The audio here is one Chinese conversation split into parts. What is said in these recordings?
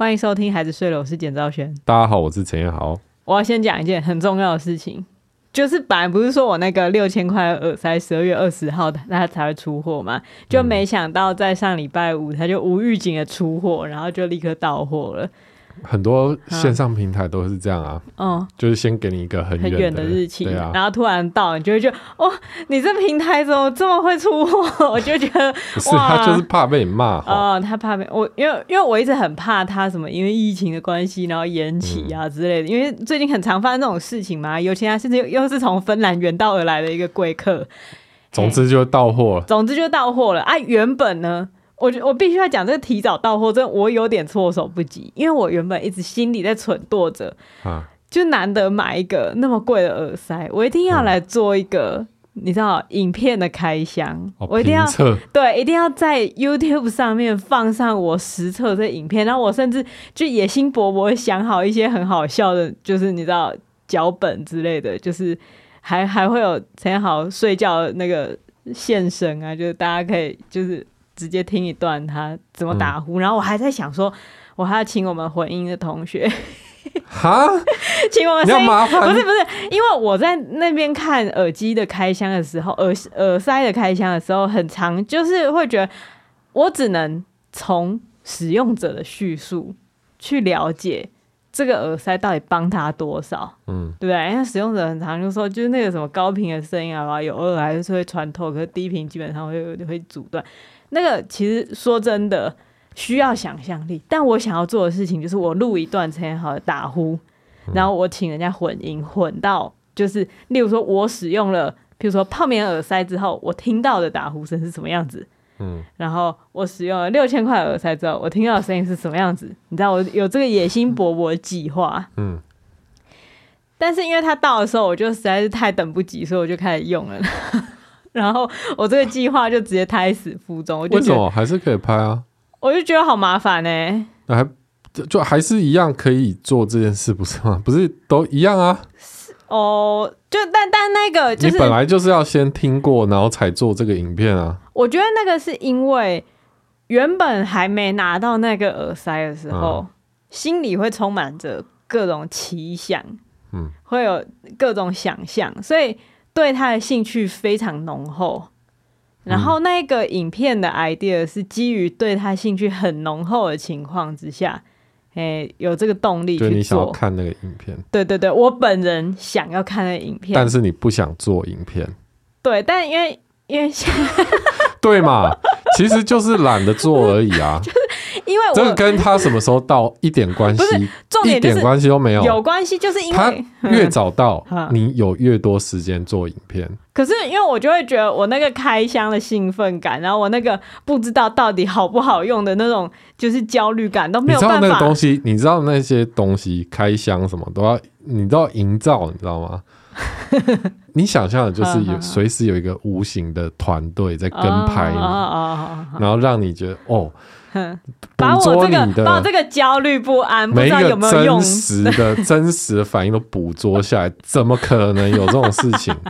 欢迎收听《孩子睡了》，我是简兆轩。大家好，我是陈彦豪。我要先讲一件很重要的事情，就是本来不是说我那个六千块的耳塞十二月二十号它才会出货嘛，就没想到在上礼拜五它就无预警的出货，然后就立刻到货了。很多线上平台都是这样啊，嗯，就是先给你一个很远的，日期，对啊，然后突然到，你就会觉得，哦，你这平台怎么这么会出货？我就觉得，不是他就是怕被你骂哦，他怕被我，因为因为我一直很怕他什么，因为疫情的关系，然后延期啊之类的，嗯、因为最近很常发生这种事情嘛，尤其他甚至又是从芬兰远道而来的一个贵客，总之就到货。了，总之就到货了。啊，原本呢。我觉我必须要讲这个提早到货，真的我有点措手不及，因为我原本一直心里在蠢惰着，啊，就难得买一个那么贵的耳塞，我一定要来做一个，嗯、你知道，影片的开箱，哦、我一定要测对，一定要在 YouTube 上面放上我实测这影片，然后我甚至就野心勃勃想好一些很好笑的，就是你知道脚本之类的，就是还还会有陈豪睡觉的那个现身啊，就是大家可以就是。直接听一段他怎么打呼，嗯、然后我还在想说，我还要请我们混音的同学，哈，请我们声音，麻烦不是不是，因为我在那边看耳机的开箱的时候，耳耳塞的开箱的时候，很长就是会觉得，我只能从使用者的叙述去了解这个耳塞到底帮他多少，嗯，对不对？因为使用者很常就说，就是那个什么高频的声音啊，有偶尔还是会穿透，可是低频基本上会会阻断。那个其实说真的需要想象力，但我想要做的事情就是我录一段很好的打呼，然后我请人家混音混到就是，例如说我使用了，譬如说泡棉耳塞之后，我听到的打呼声是什么样子，嗯，然后我使用了六千块耳塞之后，我听到的声音是什么样子，你知道我有这个野心勃勃的计划，嗯，但是因为他到的时候，我就实在是太等不及，所以我就开始用了。然后我这个计划就直接胎死腹中。我就为什么还是可以拍啊？我就觉得好麻烦呢、欸。那还就，就还是一样可以做这件事，不是吗？不是都一样啊？哦，就但但那个就是你本来就是要先听过，然后才做这个影片啊。我觉得那个是因为原本还没拿到那个耳塞的时候，嗯、心里会充满着各种奇想，嗯，会有各种想象，所以。对他的兴趣非常浓厚，然后那个影片的 idea 是基于对他兴趣很浓厚的情况之下，诶，有这个动力去做。对，你想要看那个影片？对对对，我本人想要看那个影片，但是你不想做影片。对，但因为因为对嘛，其实就是懒得做而已啊。因为这个跟他什么时候到一点关系，重点一点关系都没有。有关系，就是因为他越早到，你有越多时间做影片。可是因为我就会觉得我那个开箱的兴奋感，然后我那个不知道到底好不好用的那种就是焦虑感都没有办法。你知道那个东西，你知道那些东西开箱什么都要，你都要营造，你知道吗？你想象的就是有随时有一个无形的团队在跟拍你，然后让你觉得哦。把我这个把我这个焦虑不安，不知道有没有用，真实的 真实的反应都捕捉下来，怎么可能有这种事情？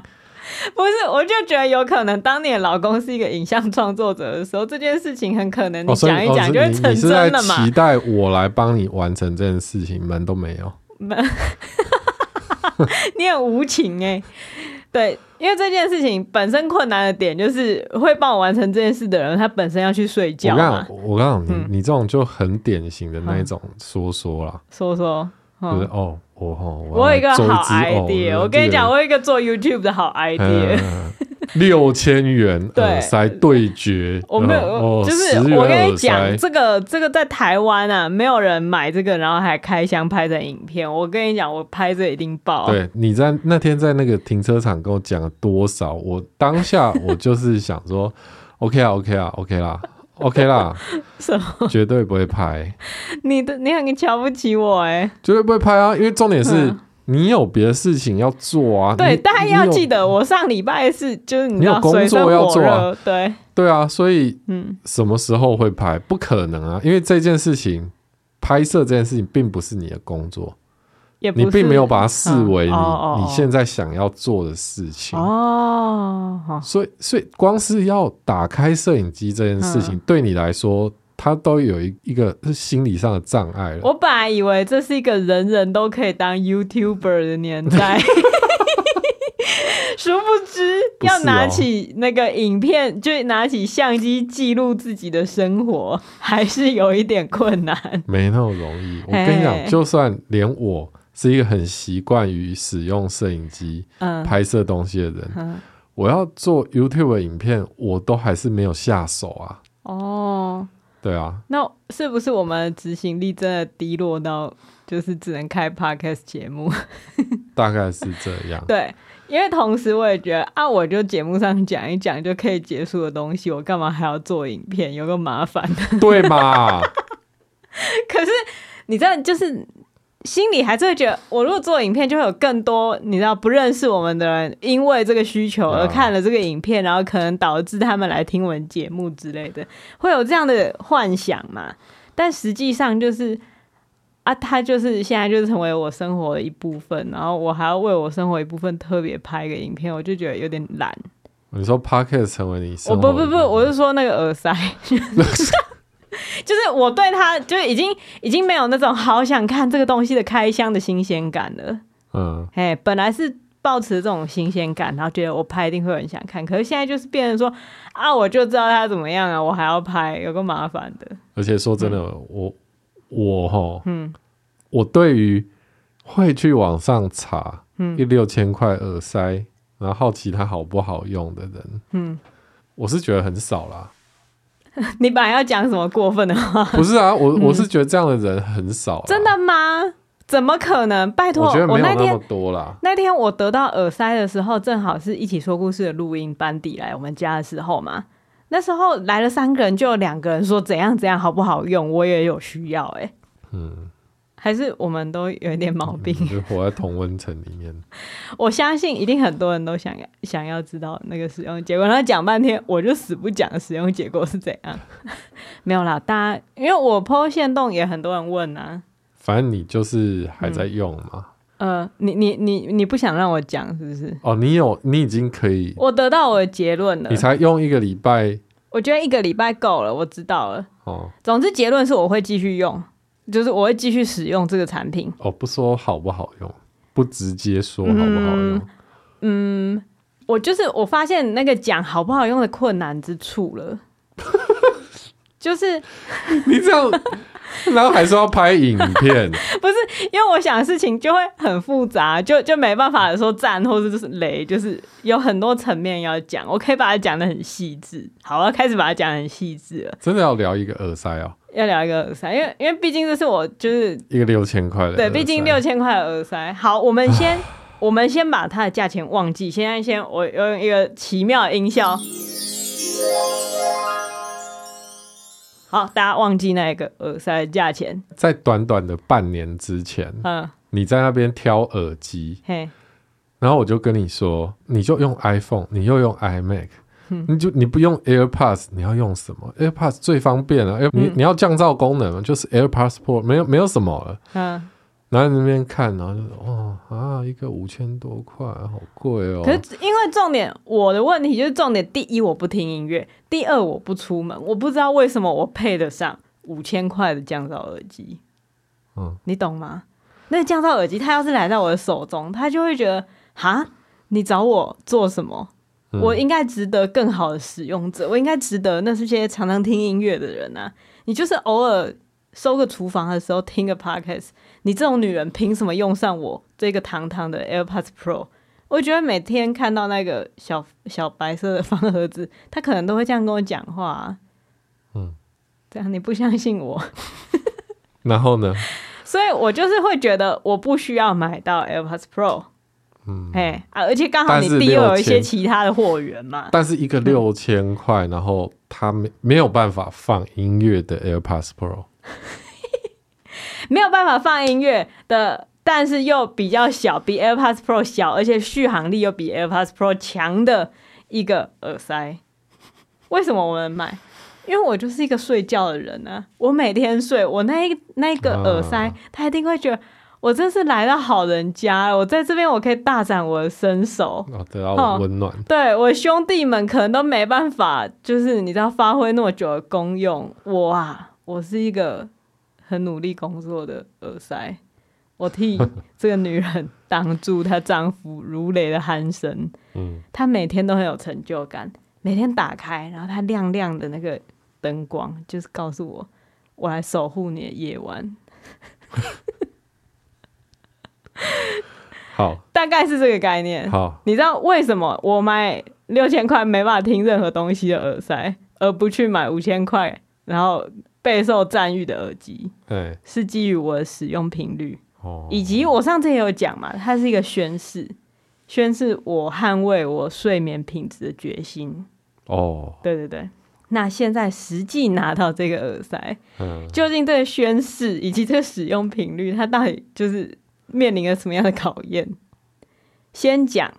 不是，我就觉得有可能，当你的老公是一个影像创作者的时候，这件事情很可能你讲一讲就会成真了嘛。期待我来帮你完成这件事情，门都没有。门，你很无情哎。对，因为这件事情本身困难的点就是会帮我完成这件事的人，他本身要去睡觉嘛。我告诉你，嗯、你这种就很典型的那一种说说啦，说说，就是哦，我哦，我有一个好 idea，、哦、我跟你讲，我有一个做 YouTube 的好 idea。嗯六千元耳塞对决，我没有，就是我跟你讲，这个这个在台湾啊，没有人买这个，然后还开箱拍成影片。我跟你讲，我拍这一定爆。对，你在那天在那个停车场跟我讲了多少，我当下我就是想说，OK 啊，OK 啊，OK 啦，OK 啦，什么？绝对不会拍。你的你很瞧不起我哎，绝对不会拍啊，因为重点是。你有别的事情要做啊？对，大家要记得，我上礼拜是就是你，你有工作要做啊。对对啊，所以嗯，什么时候会拍？不可能啊，因为这件事情拍摄这件事情并不是你的工作，也不是你并没有把它视为你、啊、你现在想要做的事情哦。所以所以光是要打开摄影机这件事情，嗯、对你来说。他都有一一个是心理上的障碍了。我本来以为这是一个人人都可以当 YouTuber 的年代，殊不知要拿起那个影片，哦、就拿起相机记录自己的生活，还是有一点困难。没那么容易。我跟你讲，就算连我是一个很习惯于使用摄影机拍摄东西的人，嗯、我要做 YouTube 影片，我都还是没有下手啊。哦。对啊，那是不是我们执行力真的低落到就是只能开 podcast 节目？大概是这样。对，因为同时我也觉得啊，我就节目上讲一讲就可以结束的东西，我干嘛还要做影片？有个麻烦的，对嘛？可是你知道，就是。心里还是会觉得，我如果做影片，就会有更多你知道不认识我们的人，因为这个需求而看了这个影片，然后可能导致他们来听我们节目之类的，会有这样的幻想嘛？但实际上就是啊，他就是现在就是成为我生活的一部分，然后我还要为我生活一部分特别拍一个影片，我就觉得有点懒。你说 Podcast 成为你生活？我不不不，我是说那个耳塞。就是我对他就已经已经没有那种好想看这个东西的开箱的新鲜感了。嗯，哎，本来是抱持这种新鲜感，然后觉得我拍一定会有人想看，可是现在就是变成说啊，我就知道他怎么样啊，我还要拍，有个麻烦的。而且说真的，嗯、我我哈，嗯，我对于会去网上查一六千块耳塞，嗯、然后好奇它好不好用的人，嗯，我是觉得很少啦。你本来要讲什么过分的话？不是啊，我我是觉得这样的人很少，啊嗯。真的吗？怎么可能？拜托，我觉得没有那么多啦。那天我得到耳塞的时候，正好是一起说故事的录音班底来我们家的时候嘛。那时候来了三个人，就有两个人说怎样怎样好不好用，我也有需要哎，欸。嗯。还是我们都有一点毛病，嗯、就活在同温层里面。我相信一定很多人都想要想要知道那个使用结果，然后讲半天，我就死不讲使用结果是怎样。没有啦，大家因为我 po 限动也很多人问啊。反正你就是还在用嘛。嗯、呃，你你你你不想让我讲是不是？哦，你有你已经可以，我得到我的结论了。你才用一个礼拜，我觉得一个礼拜够了，我知道了。哦，总之结论是我会继续用。就是我会继续使用这个产品哦，不说好不好用，不直接说好不好用。嗯，嗯，我就是我发现那个讲好不好用的困难之处了，就是 你这样，然后还说要拍影片，不是因为我想的事情就会很复杂，就就没办法说赞或者就是雷，就是有很多层面要讲，我可以把它讲的很细致。好，我要开始把它讲得很细致了。真的要聊一个耳塞哦。要聊一个耳塞，因为因为毕竟这是我就是一个六千块的，对，毕竟六千块的耳塞。好，我们先 我们先把它的价钱忘记，现在先我用一个奇妙的音效，好，大家忘记那个耳塞的价钱。在短短的半年之前，嗯，你在那边挑耳机，嘿，然后我就跟你说，你就用 iPhone，你又用 iMac。你就你不用 AirPods，你要用什么？AirPods 最方便了。嗯、你你要降噪功能，就是 AirPods Pro，没有没有什么了。嗯，然后在那边看，然后就说哦啊，一个五千多块，好贵哦。可是因为重点，我的问题就是重点，第一我不听音乐，第二我不出门，我不知道为什么我配得上五千块的降噪耳机。嗯，你懂吗？那个降噪耳机，它要是来到我的手中，他就会觉得哈，你找我做什么？我应该值得更好的使用者，我应该值得那些常常听音乐的人啊！你就是偶尔收个厨房的时候听个 podcast，你这种女人凭什么用上我这个堂堂的 AirPods Pro？我觉得每天看到那个小小白色的方盒子，他可能都会这样跟我讲话啊。嗯，这样你不相信我？然后呢？所以我就是会觉得我不需要买到 AirPods Pro。嗯，哎啊，而且刚好你弟又有一些其他的货源嘛。但是一个六千块，然后他没没有办法放音乐的 AirPods Pro，没有办法放音乐的，但是又比较小，比 AirPods Pro 小，而且续航力又比 AirPods Pro 强的一个耳塞。为什么我们买？因为我就是一个睡觉的人啊，我每天睡，我那一那个耳塞，啊、他一定会觉得。我真是来到好人家，我在这边我可以大展我的身手，哦、得到温暖。对，我兄弟们可能都没办法，就是你知道发挥那么久的功用，我啊，我是一个很努力工作的耳塞，我替这个女人挡住她丈夫如雷的鼾声。嗯，她每天都很有成就感，每天打开，然后她亮亮的那个灯光，就是告诉我，我来守护你的夜晚。好，大概是这个概念。好，你知道为什么我买六千块没办法听任何东西的耳塞，而不去买五千块然后备受赞誉的耳机？对，是基于我的使用频率，哦，以及我上次也有讲嘛，它是一个宣誓，宣誓我捍卫我睡眠品质的决心。哦，对对对，那现在实际拿到这个耳塞，嗯，究竟这个宣誓以及这个使用频率，它到底就是？面临了什么样的考验？先讲，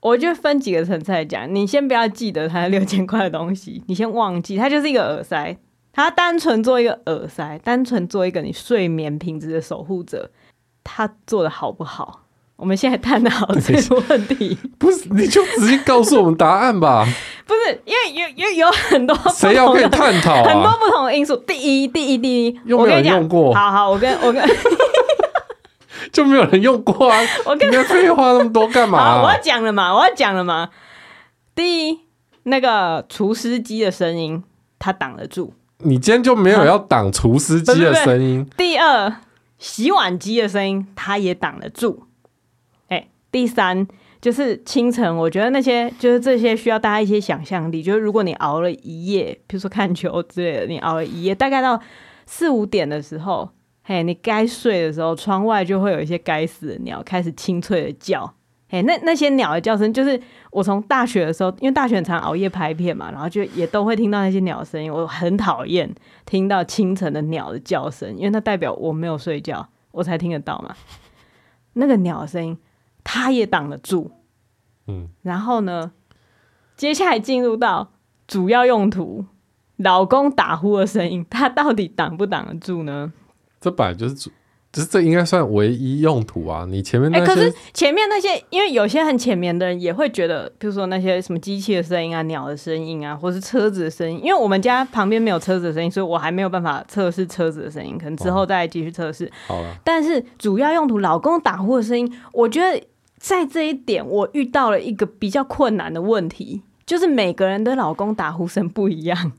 我就分几个层次来讲。你先不要记得它六千块的东西，你先忘记，它就是一个耳塞，它单纯做一个耳塞，单纯做一个你睡眠品质的守护者，它做的好不好？我们现在探讨这个问题，不是你就直接告诉我们答案吧？不是，因为有有有很多谁要跟你探讨、啊、很多不同的因素。第一，第一，第一，有没有人用过？好好，我跟我跟。就没有人用过啊！我跟你废话那么多干嘛、啊？我要讲了嘛，我要讲了嘛。第一，那个除湿机的声音，它挡得住。你今天就没有要挡除湿机的声音、啊？第二，洗碗机的声音，它也挡得住。哎、欸，第三，就是清晨，我觉得那些就是这些需要大家一些想象力。就是如果你熬了一夜，比如说看球之类的，你熬了一夜，大概到四五点的时候。嘿，你该睡的时候，窗外就会有一些该死的鸟开始清脆的叫。嘿，那那些鸟的叫声，就是我从大学的时候，因为大学常熬夜拍片嘛，然后就也都会听到那些鸟声音。我很讨厌听到清晨的鸟的叫声，因为它代表我没有睡觉，我才听得到嘛。那个鸟的声音，它也挡得住。嗯，然后呢，接下来进入到主要用途，老公打呼的声音，它到底挡不挡得住呢？这本来就是主，只是这应该算唯一用途啊！你前面那些，欸、可是前面那些，因为有些很浅眠的人也会觉得，比如说那些什么机器的声音啊、鸟的声音啊，或是车子的声音。因为我们家旁边没有车子的声音，所以我还没有办法测试车子的声音，可能之后再继续测试。好了，但是主要用途，老公打呼的声音，我觉得在这一点我遇到了一个比较困难的问题，就是每个人的老公打呼声不一样，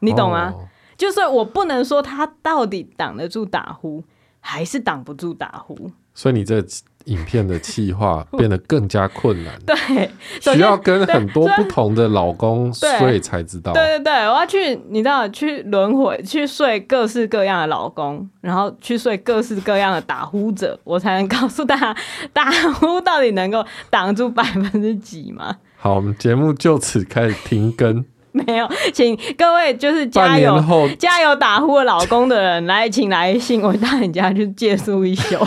你懂吗？哦就是我不能说他到底挡得住打呼，还是挡不住打呼。所以你这影片的企划 变得更加困难。对，需要跟很多不同的老公睡才知道。对对对，我要去，你知道，去轮回去睡各式各样的老公，然后去睡各式各样的打呼者，我才能告诉大家打呼到底能够挡住百分之几吗？好，我们节目就此开始停更。没有，请各位就是加油加油打呼的老公的人来，请来信，我到你家去借宿一宿。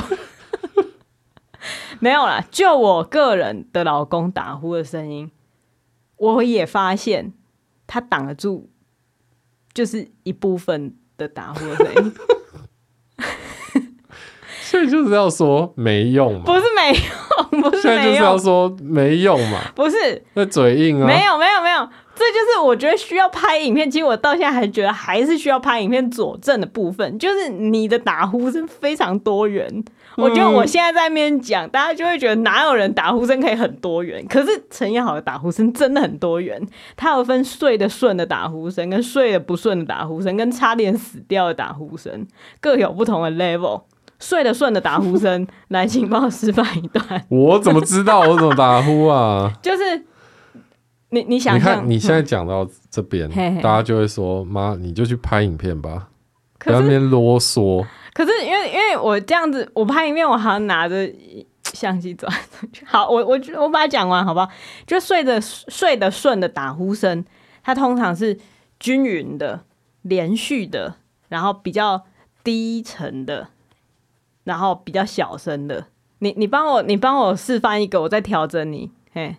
没有啦，就我个人的老公打呼的声音，我也发现他挡得住，就是一部分的打呼的声音。所以就是要说没用嘛？不是没用，不是没用，就是要说没用嘛？不是，那嘴硬啊？没有，没有，没有。这就是我觉得需要拍影片，其实我到现在还觉得还是需要拍影片佐证的部分，就是你的打呼声非常多元。嗯、我觉得我现在在那边讲，大家就会觉得哪有人打呼声可以很多元？可是陈也好的打呼声真的很多元，他有分睡得顺的打呼声，跟睡得不顺的打呼声，跟差点死掉的打呼声，各有不同的 level。睡得顺的打呼声，来，请帮我示范一段。我怎么知道我怎么打呼啊？就是。你你想，你看你现在讲到这边，嗯，大家就会说：“妈，你就去拍影片吧，在那边啰嗦。”可是因为因为我这样子，我拍影片，我好像拿着相机转。好，我我我把它讲完，好不好？就睡得睡得顺的打呼声，它通常是均匀的、连续的，然后比较低沉的，然后比较小声的。你你帮我你帮我示范一个，我再调整你，嘿。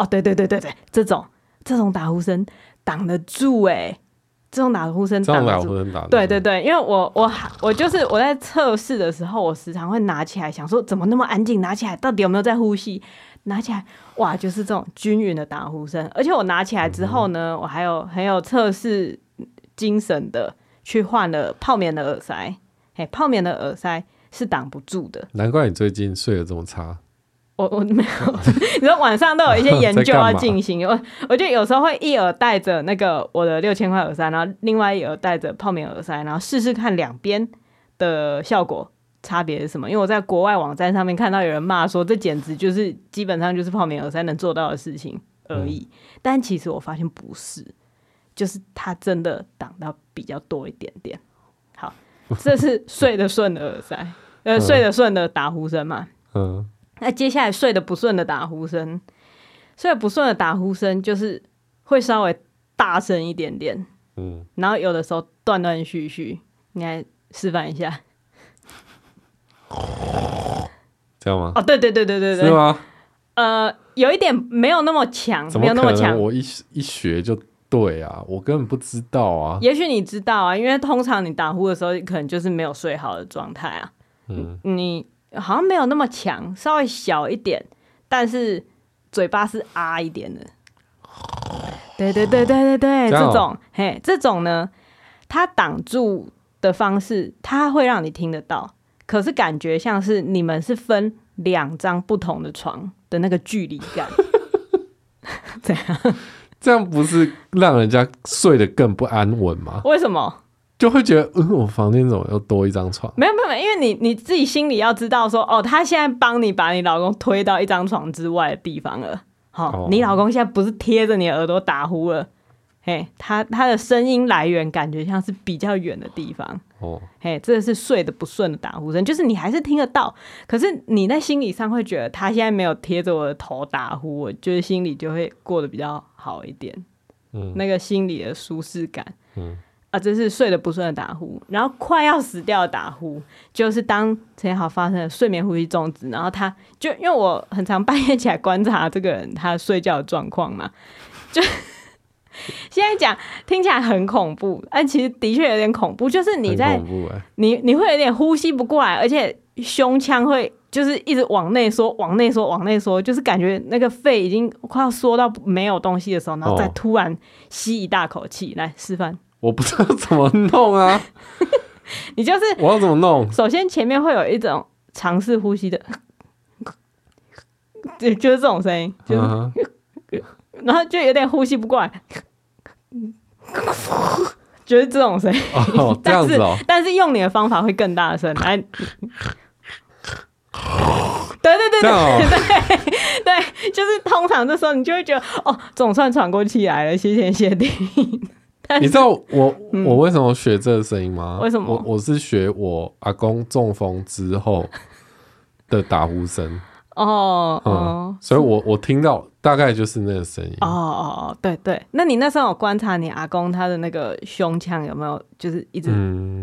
哦，对对对对对，这种这种打呼声挡得住哎，这种打呼声挡得住，对对对，因为我我我就是我在测试的时候，我时常会拿起来想说，怎么那么安静？拿起来到底有没有在呼吸？拿起来哇，就是这种均匀的打呼声，而且我拿起来之后呢，嗯、我还有很有测试精神的去换了泡棉的耳塞。嘿，泡棉的耳塞是挡不住的。难怪你最近睡得这么差。我我没有，你说晚上都有一些研究要进行。我我就有时候会一耳戴着那个我的六千块耳塞，然后另外一耳戴着泡棉耳塞，然后试试看两边的效果差别是什么。因为我在国外网站上面看到有人骂说，这简直就是基本上就是泡棉耳塞能做到的事情而已。嗯、但其实我发现不是，就是它真的挡到比较多一点点。好，这是 睡得顺的耳塞，呃，嗯、睡得顺的打呼声嘛。嗯。那接下来睡得不顺的打呼声，睡得不顺的打呼声就是会稍微大声一点点，嗯，然后有的时候断断续续，你来示范一下，这样吗？哦，对对对对对对，是吗？呃，有一点没有那么强，没有那么强，我一一学就对啊，我根本不知道啊。也许你知道啊，因为通常你打呼的时候，可能就是没有睡好的状态啊，嗯，你。好像没有那么强，稍微小一点，但是嘴巴是啊一点的。对对对对对对，这，种嘿，这种呢，它挡住的方式，它会让你听得到，可是感觉像是你们是分两张不同的床的那个距离感。这样，这样不是让人家睡得更不安稳吗？为什么？就会觉得，嗯，我房间怎么又多一张床？没有没有，因为你你自己心里要知道说，哦，他现在帮你把你老公推到一张床之外的地方了。好、你老公现在不是贴着你的耳朵打呼了，嘿，他他的声音来源感觉像是比较远的地方。哦，嘿，这是睡得不顺的打呼声，就是你还是听得到，可是你在心理上会觉得他现在没有贴着我的头打呼，我就是心里就会过得比较好一点。嗯，那个心理的舒适感。嗯。啊，这是睡得不顺的打呼，然后快要死掉的打呼，就是当陈豪发生了睡眠呼吸中止，然后他就因为我很常半夜起来观察这个人他睡觉的状况嘛，就现在讲听起来很恐怖，但其实的确有点恐怖，就是你在、欸、你你会有点呼吸不过来，而且胸腔会就是一直往内缩，往内缩，往内缩，就是感觉那个肺已经快要缩到没有东西的时候，然后再突然吸一大口气，来示范。我不知道怎么弄啊！你就是我要怎么弄？首先前面会有一种尝试呼吸的，就就是这种声音，就是，uh. 然后就有点呼吸不过来，就是这种声音。哦，这样子哦。但是，但是用你的方法会更大声，来，对对对对对、哦、对，对，就是通常这时候你就会觉得哦，总算喘过气来了，谢天谢地。你知道我我为什么学这个声音吗？为什么？我我是学我阿公中风之后的打呼声哦哦，所以我我听到大概就是那个声音。哦哦哦，对对。那你那时候有观察你阿公他的那个胸腔有没有就是一直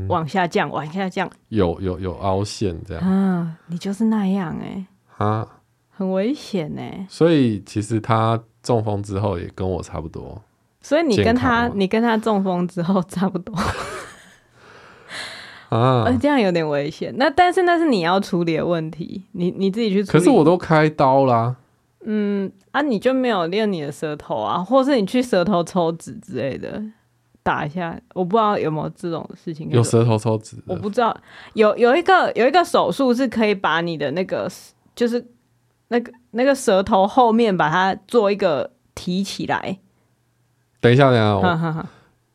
往下降，往下降？有有有凹陷这样。啊，你就是那样哎。啊，很危险哎。所以其实他中风之后也跟我差不多。所以你跟他，你跟他中风之后差不多 啊，这样有点危险。那但是那是你要处理的问题，你你自己去处理。可是我都开刀啦。嗯啊，你就没有练你的舌头啊，或是你去舌头抽脂之类的打一下，我不知道有没有这种事情。有舌头抽脂？我不知道，有有一个有一个手术是可以把你的那个就是那个那个舌头后面把它做一个提起来。等一下，等一下，我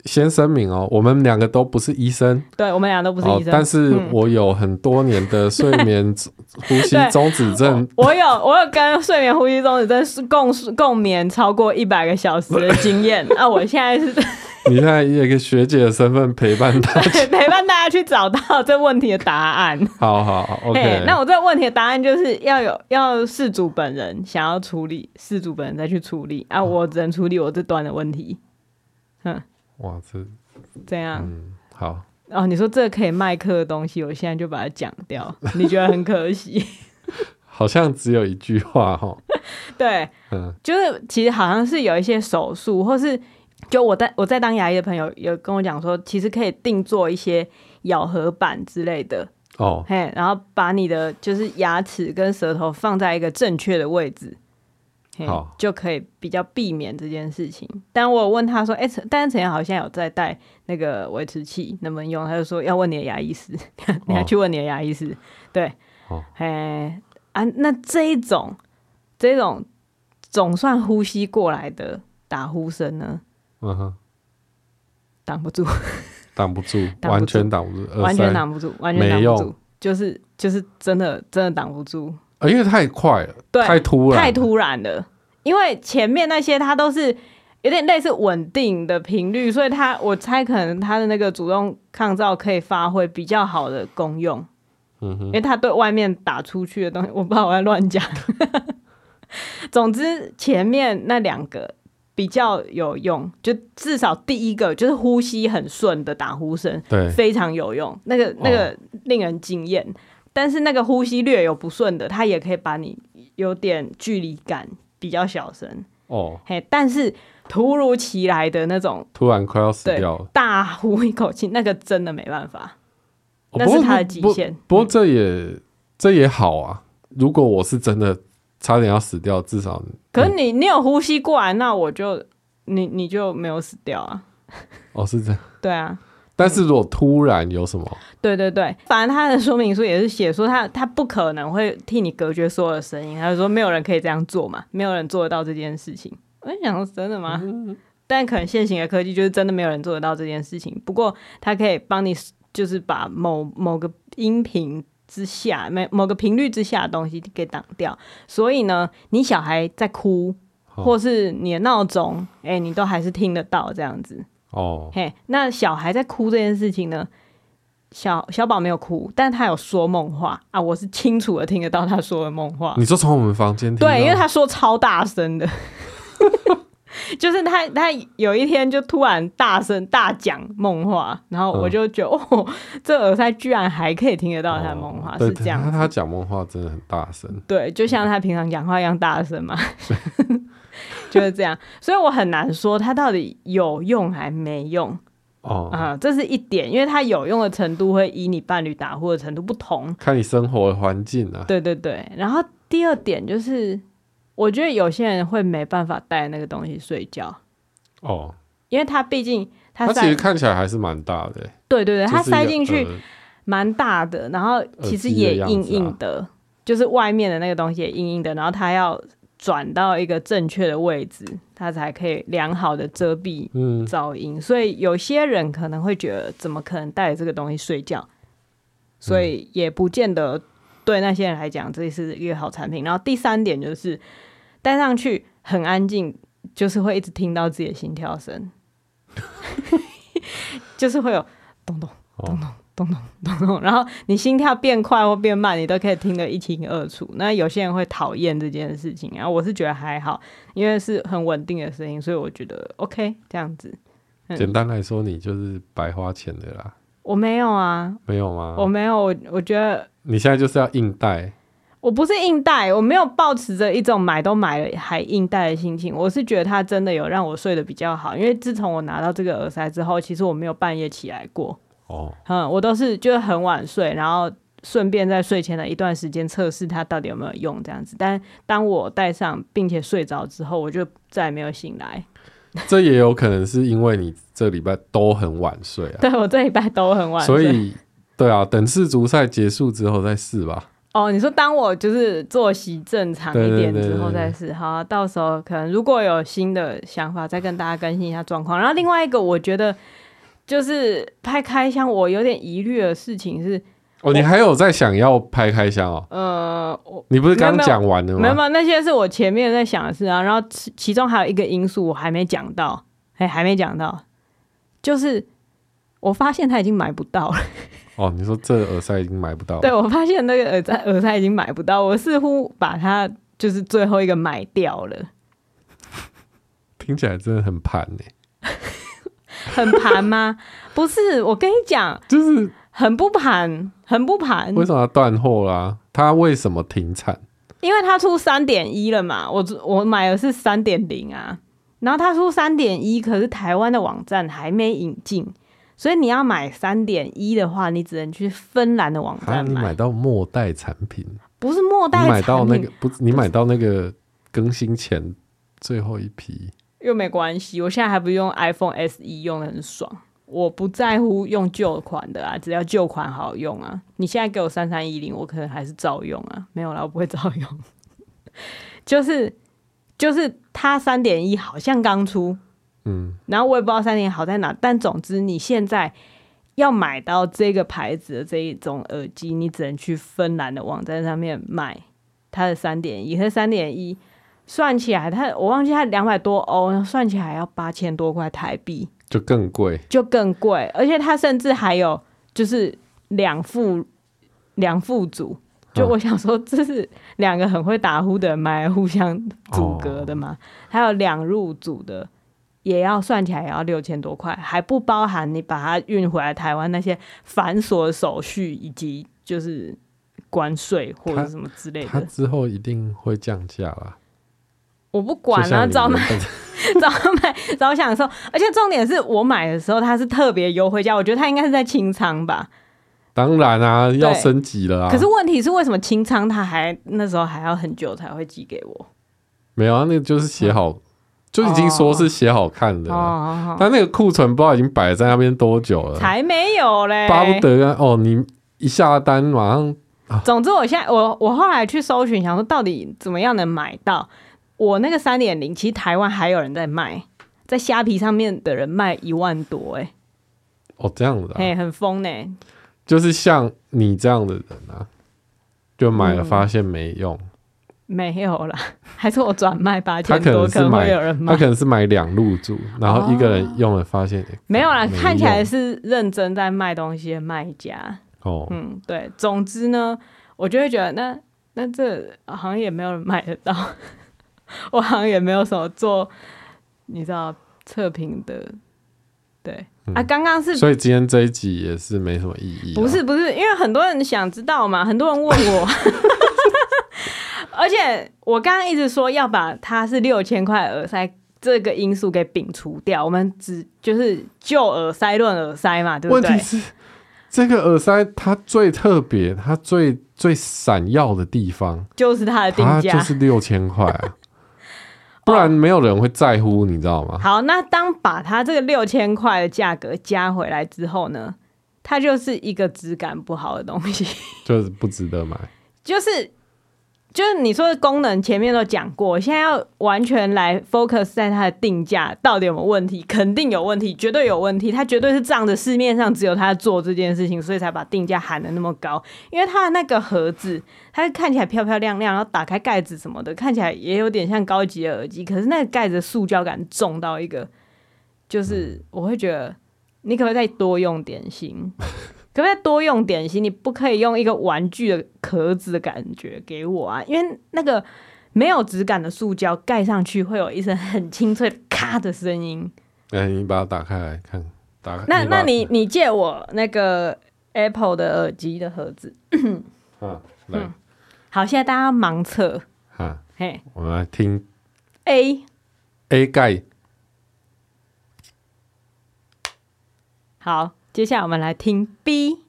先声明哦，我们两个都不是医生，对，我们俩都不是医生，但是我有很多年的睡眠呼吸中止症，我有，我有跟睡眠呼吸中止症是共共眠超过一百个小时的经验。啊，我现在是，你现在以一个学姐的身份陪伴大家，陪伴大家去找到这问题的答案。好好，OK，那我这个问题的答案就是要有要事主本人想要处理，事主本人再去处理。啊，我只能处理我这段的问题。嗯，哇，这这样？嗯，好。哦，你说这个可以卖课的东西，我现在就把它讲掉，你觉得很可惜？好像只有一句话哈。对，嗯，就是其实好像是有一些手术，或是就我在我在当牙医的朋友有跟我讲说，其实可以定做一些咬合板之类的哦，嘿，然后把你的就是牙齿跟舌头放在一个正确的位置。好就可以比较避免这件事情。但我有问他说：“哎、欸，但是陈阳好像有在带那个维持器，能不能用？”他就说：“要问你的牙医师，你要去问你的牙医师。哦”对，哎、哦、啊，那这一种这一种总算呼吸过来的打呼声呢？嗯哼，挡不住，挡不住，完全挡不住，完全挡不住，完全挡不住，就是就是真的真的挡不住。因为太快了，对，太突然，太突然了。因为前面那些它都是有点类似稳定的频率，所以它我猜可能它的那个主动抗噪可以发挥比较好的功用。嗯哼，因为它对外面打出去的东西，我不知道我在乱讲。总之，前面那两个比较有用，就至少第一个就是呼吸很顺的打呼声，对，非常有用。那个那个令人惊艳。哦但是那个呼吸略有不顺的，它也可以把你有点距离感，比较小声哦。嘿，但是突如其来的那种，突然快要死掉了，大呼一口气，那个真的没办法，哦、那是他的极限。不过这也、嗯、这也好啊。如果我是真的差点要死掉，至少可是你你有呼吸过来，那我就你你就没有死掉啊。哦，是这样。对啊。但是如果突然有什么？对对对，反正他的说明书也是写说他他不可能会替你隔绝所有的声音，他就说没有人可以这样做嘛，没有人做得到这件事情。我就想说真的吗？嗯、但可能现行的科技就是真的没有人做得到这件事情。不过它可以帮你，就是把某某个音频之下、某某个频率之下的东西给挡掉。所以呢，你小孩在哭，或是你的闹钟，哎、欸，你都还是听得到这样子。哦，嘿，那小孩在哭这件事情呢？小小宝没有哭，但他有说梦话啊，我是清楚的听得到他说的梦话。你说从我们房间听？对，因为他说超大声的，就是他他有一天就突然大声大讲梦话，然后我就觉得、嗯、哦，这耳塞居然还可以听得到他的梦话，哦、是这样。他讲梦话真的很大声，对，就像他平常讲话一样大声嘛。就是这样，所以我很难说它到底有用还没用。哦。啊、呃，这是一点，因为它有用的程度会以你伴侣打呼的程度不同，看你生活的环境啊。对对对，然后第二点就是，我觉得有些人会没办法带那个东西睡觉。哦，因为它毕竟它它其实看起来还是蛮大的，对对对，它塞进去蛮大的，然后其实也硬硬的，的啊、就是外面的那个东西也硬硬的，然后它要。转到一个正确的位置，它才可以良好的遮蔽噪音。嗯、所以有些人可能会觉得，怎么可能带着这个东西睡觉？所以也不见得对那些人来讲，这是一个好产品。然后第三点就是戴上去很安静，就是会一直听到自己的心跳声，就是会有咚咚咚咚。咚咚咚咚，然后你心跳变快或变慢，你都可以听得一清二楚。那有些人会讨厌这件事情，然后我是觉得还好，因为是很稳定的声音，所以我觉得 OK 这样子。嗯、简单来说，你就是白花钱的啦。我没有啊，没有吗？我没有，我我觉得你现在就是要硬带。我不是硬带，我没有抱持着一种买都买了还硬带的心情。我是觉得它真的有让我睡得比较好，因为自从我拿到这个耳塞之后，其实我没有半夜起来过。哦，嗯，我都是就是很晚睡，然后顺便在睡前的一段时间测试它到底有没有用这样子。但当我戴上并且睡着之后，我就再也没有醒来。这也有可能是因为你这礼拜都很晚睡啊。对，我这礼拜都很晚睡，所以对啊，等世足赛结束之后再试吧。哦，你说当我就是作息正常一点之后再试，好啊，到时候可能如果有新的想法，再跟大家更新一下状况。然后另外一个，我觉得。就是拍开箱，我有点疑虑的事情是，哦，你还有在想要拍开箱哦？呃，我你不是刚讲完了吗？没有，没有，那些是我前面在想的事啊。然后其其中还有一个因素我还没讲到，哎，还没讲到，就是我发现他已经买不到了。哦，你说这个耳塞已经买不到了？对，我发现那个耳塞耳塞已经买不到，我似乎把它就是最后一个买掉了。听起来真的很盘呢。很盘吗？不是，我跟你讲，就是很不盘，很不盘。为什么要断货啦？它为什么停产？因为它出三点一了嘛。我我买的是三点零啊，然后它出三点一，可是台湾的网站还没引进，所以你要买三点一的话，你只能去芬兰的网站买。啊，你买到末代产品？不是末代产品，你买到那个不？你买到那个更新前最后一批，又没关系。我现在还不用 iPhone SE，用的很爽。我不在乎用旧款的啊，只要旧款好用啊。你现在给我三三一零，我可能还是照用啊。没有啦，我不会照用。就是就是它三点一好像刚出，嗯，然后我也不知道三点一好在哪，但总之你现在要买到这个牌子的这一种耳机，你只能去芬兰的网站上面买它的三点一，和三点一算起来它，它我忘记他两百多欧，算起来要八千多块台币。就更贵，就更贵，而且他甚至还有就是两副两副组，就我想说，这是两个很会打呼的人买来互相阻隔的嘛？哦、还有两入组的，也要算起来也要六千多块，还不包含你把它运回来台湾那些繁琐手续以及就是关税或者什么之类的。它之后一定会降价啦。我不管了，早买 早买早享受，而且重点是我买的时候它是特别优惠价，我觉得它应该是在清仓吧。当然啊，要升级了啊。可是问题是为什么清仓它还那时候还要很久才会寄给我？没有啊，那个就是写好，嗯、就已经说是写好看的。哦，但那个库存不知道已经摆在那边多久了，才没有嘞，巴不得啊！哦，你一下单马上。啊、总之，我现在我我后来去搜寻，想说到底怎么样能买到。我那个三点零，其实台湾还有人在卖，在虾皮上面的人卖一万多，哎，哦，这样子，哎，很疯呢。就是像你这样的人啊，就买了发现没用，嗯、没有啦，还是我转卖八千多，可能会有人买，他可能是买两入住，然后一个人用了发现、没有啦，看起来是认真在卖东西的卖家。哦，嗯，对，总之呢，我就会觉得那那这好像也没有人买得到。我好像也没有什么做，你知道测评的，对、嗯、啊，刚刚是，所以今天这一集也是没什么意义、啊。不是不是，因为很多人想知道嘛，很多人问我，而且我刚刚一直说要把它是六千块耳塞这个因素给摒除掉，我们只就是就耳塞论耳塞嘛，对不对？问题是这个耳塞它最特别，它最最闪耀的地方就是它的定价，就是六千块啊。不然没有人会在乎，你知道吗？好，那当把它这个六千块的价格加回来之后呢，它就是一个质感不好的东西，就是不值得买，就是。就是你说的功能前面都讲过，现在要完全来 focus 在它的定价到底有没有问题？肯定有问题，绝对有问题。它绝对是仗着市面上只有它做这件事情，所以才把定价喊得那么高。因为它的那个盒子，它看起来漂漂亮亮，然后打开盖子什么的，看起来也有点像高级的耳机。可是那个盖子塑胶感重到一个，就是我会觉得，你可不可以再多用点心？可不可以多用点心？你不可以用一个玩具的壳子的感觉给我啊！因为那个没有质感的塑胶盖上去会有一声很清脆的咔的声音。哎、欸，你把它打开来看，打开。那你那你你借我那个 Apple 的耳机的盒子。啊，来、嗯。好，现在大家盲测。啊，嘿，我们来听 A A 盖。好。接下来我们来听 B，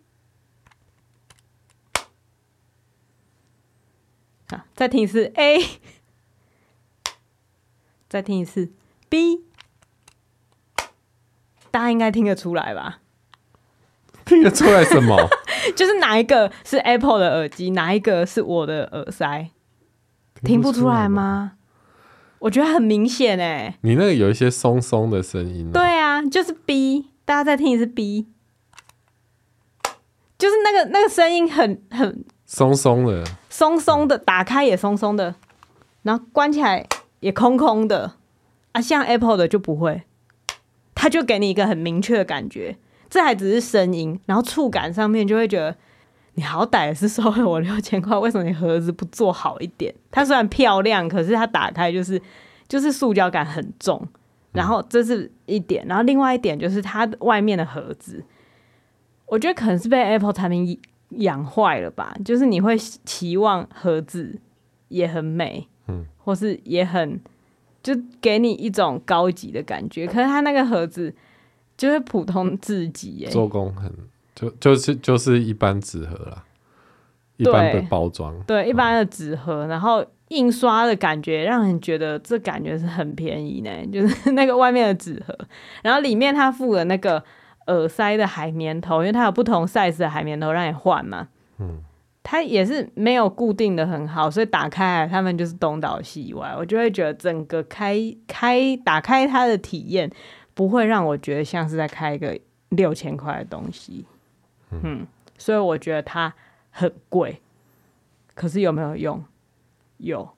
好，再听一次 A，再听一次 B，大家应该听得出来吧？听得出来什么？就是哪一个是 Apple 的耳机，哪一个是我的耳塞？听不出来吗？我觉得很明显哎。你那个有一些松松的声音。对啊，就是 B，大家再听一次 B。就是那个那个声音很很松松的，松松的，打开也松松的，然后关起来也空空的啊，像 Apple 的就不会，它就给你一个很明确的感觉，这还只是声音，然后触感上面就会觉得，你好歹是收了我六千块，为什么你盒子不做好一点？它虽然漂亮，可是它打开就是就是塑胶感很重，然后这是一点，然后另外一点就是它外面的盒子。我觉得可能是被 Apple 产品养坏了吧，就是你会期望盒子也很美，嗯，或是也很就给你一种高级的感觉，可是它那个盒子就是普通至极，做工很就就是就是一般纸盒啦，一般的包装，对，一般的纸盒，然后。印刷的感觉让人觉得这感觉是很便宜呢，就是那个外面的纸盒，然后里面它附了那个耳塞的海绵头，因为它有不同 size 的海绵头让你换嘛。嗯，它也是没有固定的很好，所以打开来他们就是东倒西歪，我就会觉得整个开开打开它的体验不会让我觉得像是在开一个六千块的东西。嗯，所以我觉得它很贵，可是有没有用？有，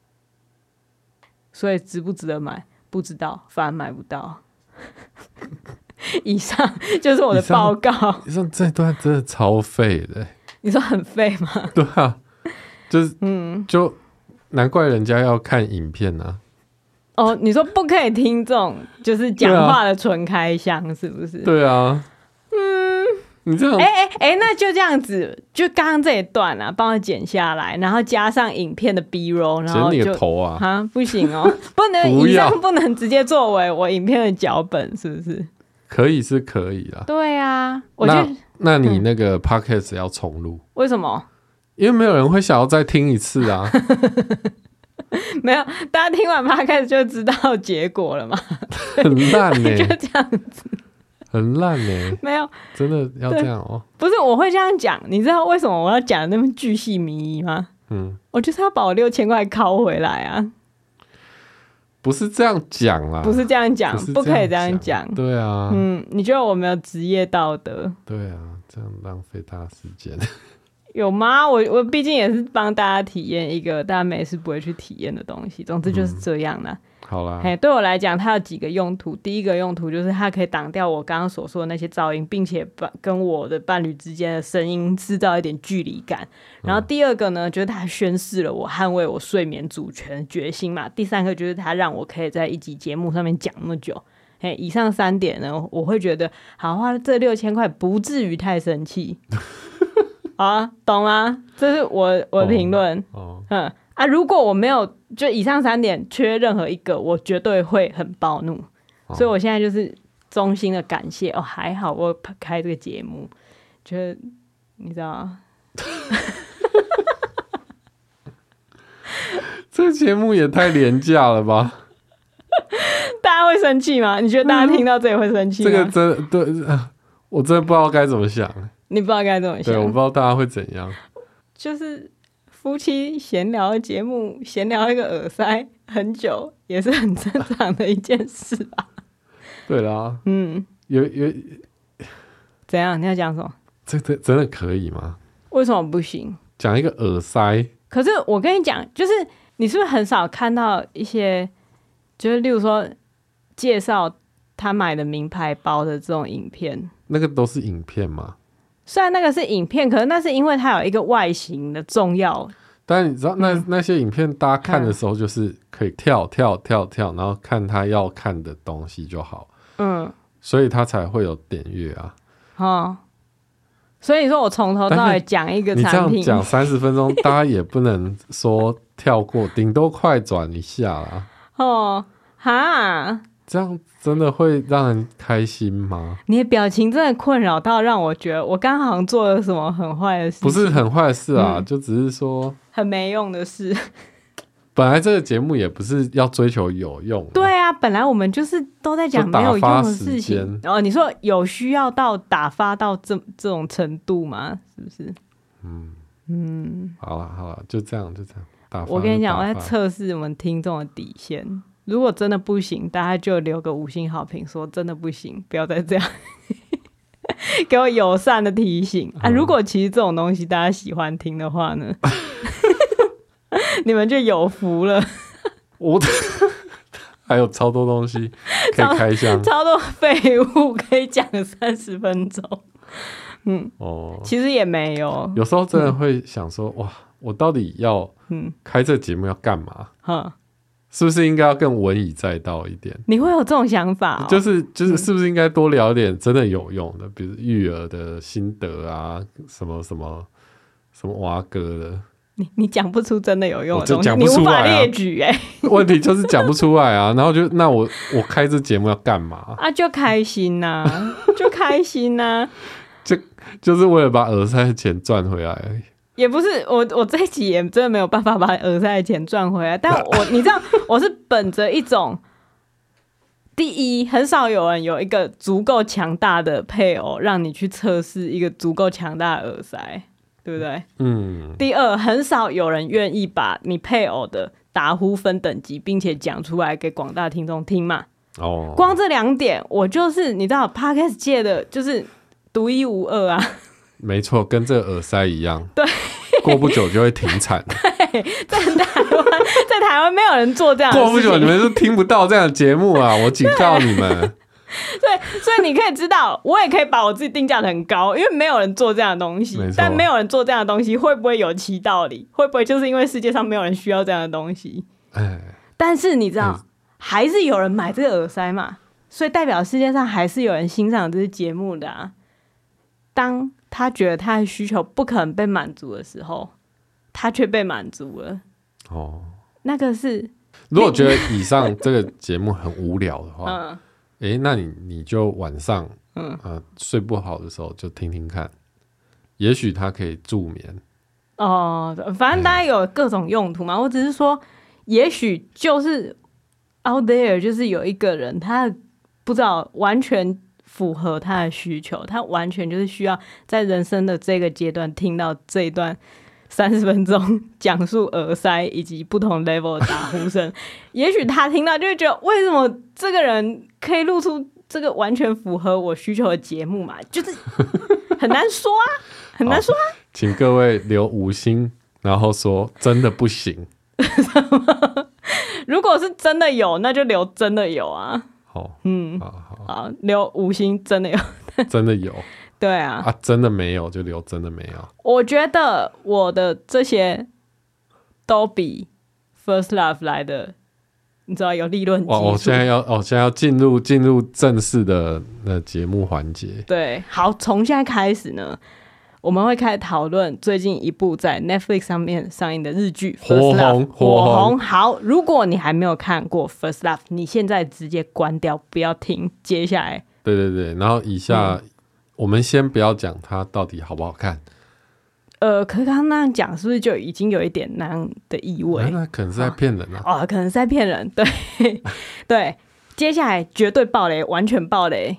所以值不值得买？不知道，反而买不到。以上 就是我的报告。你说这段真的超废的。你说很废吗？对啊，就是嗯，就难怪人家要看影片呢、啊。哦，你说不可以听这种就是讲话的纯开箱，是不是？对啊。嗯你这样，哎哎哎，那就这样子，就刚刚这一段啊，帮我剪下来，然后加上影片的 B roll，然后就剪你的头啊，哈，不行哦，不能，以上不能直接作为我影片的脚本，是不是？可以是可以啦。对啊，我觉得，那你那个 podcast 要重录，为什么？因为没有人会想要再听一次啊。没有，大家听完 podcast 就知道结果了嘛。很烂呢，就这样子。很烂呢，没有，真的要这样哦。不是，我会这样讲，你知道为什么我要讲的那么巨细靡遗吗？嗯，我就是要把我六千块拷回来啊。不是这样讲啦，不是这样讲，不可以这样讲。对啊，嗯，你觉得我没有职业道德？对啊，这样浪费大家时间。有吗？我我毕竟也是帮大家体验一个大家没事不会去体验的东西。总之就是这样啦。嗯好啦，嘿，对我来讲，它有几个用途。第一个用途就是它可以挡掉我刚刚所说的那些噪音，并且伴跟我的伴侣之间的声音制造一点距离感。然后第二个呢，就是它宣示了我捍卫我睡眠主权的决心嘛。第三个就是它让我可以在一集节目上面讲那么久。嘿，以上三点呢，我会觉得好花这六千块不至于太生气。好啊，懂吗？这是我我的评论。哦，嗯。啊！如果我没有就以上三点缺任何一个，我绝对会很暴怒。哦、所以我现在就是衷心的感谢哦，还好我开这个节目，觉得你知道吗？这节目也太廉价了吧？大家会生气吗？你觉得大家听到这里会生气吗？这个真对，我真的不知道该怎么想。你不知道该怎么想？对，我不知道大家会怎样。就是。夫妻闲聊的节目，闲聊一个耳塞很久，也是很正常的一件事吧。对啦，嗯，有有怎样？你要讲什么？这这真的可以吗？为什么不行？讲一个耳塞。可是我跟你讲，就是你是不是很少看到一些，就是例如说介绍他买的名牌包的这种影片？那个都是影片吗？虽然那个是影片，可是那是因为它有一个外形的重要。但你知道，那、嗯、那些影片大家看的时候，就是可以跳跳跳跳，然后看他要看的东西就好。嗯，所以他才会有点阅啊。哦，所以你说我从头到尾讲一个产品，你这样讲三十分钟，大家也不能说跳过，顶多快转一下啦。哦，哈。这样真的会让人开心吗？你的表情真的困扰到让我觉得我刚好像做了什么很坏的事。不是很坏的事啊，嗯、就只是说很没用的事。本来这个节目也不是要追求有用。对啊，本来我们就是都在讲没有用的事情。然后、哦、你说有需要到打发到这这种程度吗？是不是？嗯嗯，好了好了，就这样就这样。打发我跟你讲，我在测试我们听众的底线。如果真的不行，大家就留个五星好评，说真的不行，不要再这样，给我友善的提醒啊！如果其实这种东西大家喜欢听的话呢，你们就有福了。我 还有超多东西可以开箱，超，超多废物可以讲三十分钟。嗯哦，其实也没有，有时候真的会想说，嗯、哇，我到底要嗯开这节目要干嘛？哈。是不是应该要更文以载道一点？你会有这种想法哦？就是就是，是不是应该多聊点真的有用的，比如育儿的心得啊，什么什么什么蛙哥的？你你讲不出真的有用的东西，讲不出来啊，你无法列举哎。问题就是讲不出来啊，然后就那我我开这节目要干嘛？啊，就开心呐，就开心呐，就就是为了把耳塞的钱赚回来而已。也不是我，我这一集也真的没有办法把耳塞的钱赚回来。但我你知道，我是本着一种，第一，很少有人有一个足够强大的配偶，让你去测试一个足够强大的耳塞，对不对？嗯。第二，很少有人愿意把你配偶的打呼分等级，并且讲出来给广大听众听嘛。哦。光这两点，我就是你知道，Podcast 界的就是独一无二啊。没错，跟这个耳塞一样。对，过不久就会停产。对，在台湾，在台湾没有人做这样的。过不久你们是听不到这样的节目啊！我警告你们。对，所以你可以知道，我也可以把我自己定价的很高，因为没有人做这样的东西。但没有人做这样的东西，会不会有其道理？会不会就是因为世界上没有人需要这样的东西？哎。但是你知道，还是有人买这个耳塞嘛？所以代表世界上还是有人欣赏这些节目的啊。当他觉得他的需求不可能被满足的时候，他却被满足了。哦，那个是。如果觉得以上这个节目很无聊的话，嗯，欸，那你你就晚上，嗯，呃，睡不好的时候就听听看，也许它可以助眠。哦，反正大家有各种用途嘛。欸，我只是说，也许就是 out there，就是有一个人，他不知道完全。符合他的需求，他完全就是需要在人生的这个阶段听到这一段三十分钟讲述耳塞以及不同 level 的打呼声。也许他听到就会觉得，为什么这个人可以录出这个完全符合我需求的节目嘛？就是很难说啊，很难说啊。请各位留五星，然后说真的不行。如果是真的有，那就留真的有啊。好，嗯，好好。好，留五星真的有，真的有，对啊，啊，真的没有就留真的没有。我觉得我的这些都比 First Love 来的，你知道有利润。哦，我现在要，哦，现在要进入进入正式的那节目环节。对，好，从现在开始呢。我们会开始讨论最近一部在 Netflix 上面上映的日剧《First Love》，火红。好，如果你还没有看过《First Love》，你现在直接关掉，不要听。接下来，对对对，然后以下、嗯、我们先不要讲它到底好不好看。呃，可是刚刚那样讲，是不是就已经有一点那样的意味？那可能是在骗人啊！哦，可能是在骗人。对 对，接下来绝对爆雷，完全爆雷。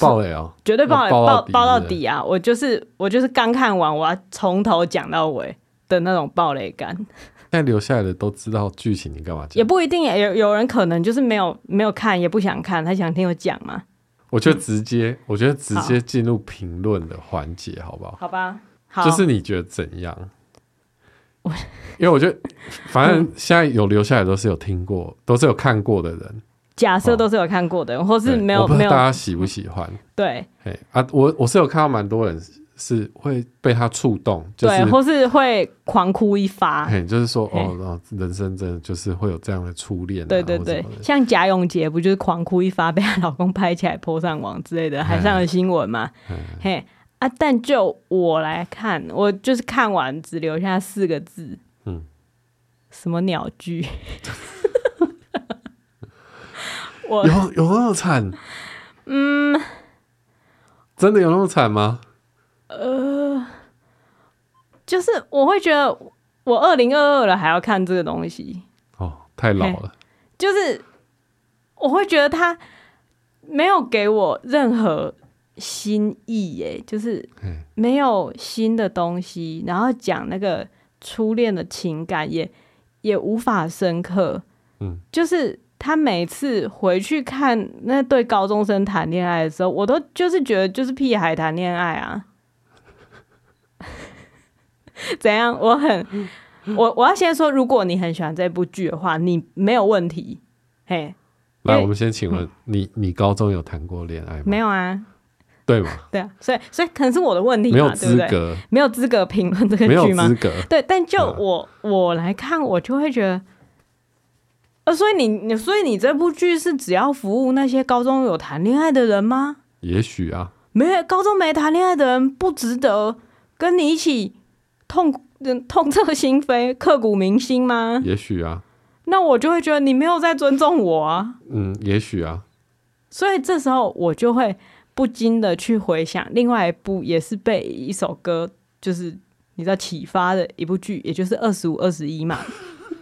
爆雷哦，绝对爆雷，爆爆到底啊！我就是我就是刚看完，我要从头讲到尾的那种爆雷感。现在留下来的都知道剧情，你干嘛讲？也不一定，有有人可能就是没有没有看，也不想看，他想听我讲嘛。我觉得直接，嗯、我觉得直接进入评论的环节，好不好？好吧，好，就是你觉得怎样？我因为我觉得，反正现在有留下来都是有听过，都是有看过的人。假设都是有看过的人，哦、或是没有没有，大家喜不喜欢？对，啊，我我是有看到蛮多人是会被他触动，就是，对，或是会狂哭一发。就是说哦，人生真的就是会有这样的初恋，啊，对对对，像贾永杰不就是狂哭一发，被她老公拍起来 po 上网之类的，还上了新闻嘛？嘿。啊，但就我来看，我就是看完只留下四个字，嗯，什么鸟剧。有有那么惨？嗯，真的有那么惨吗？呃，就是我会觉得我二零二二了还要看这个东西哦，太老了。就是我会觉得他没有给我任何新意耶，就是没有新的东西，然后讲那个初恋的情感也也无法深刻。嗯，就是。他每次回去看那对高中生谈恋爱的时候，我都就是觉得就是屁孩谈恋爱啊。怎样？我很我我要先说，如果你很喜欢这部剧的话，你没有问题。嘿，来，我们先请问、嗯、你，你高中有谈过恋爱吗？没有啊。对吗？对啊，所以所以可能是我的问题嘛，没有资格，没有资格评论这个剧吗？没有资格。对，但就我、嗯、我来看，我就会觉得。所以你你所以你这部剧是只要服务那些高中有谈恋爱的人吗？也许啊，没高中没谈恋爱的人不值得跟你一起痛痛彻心扉、刻骨铭心吗？也许啊，那我就会觉得你没有在尊重我啊。嗯，也许啊。所以这时候我就会不禁的去回想另外一部也是被一首歌就是你知道启发的一部剧，也就是二十五二十一嘛，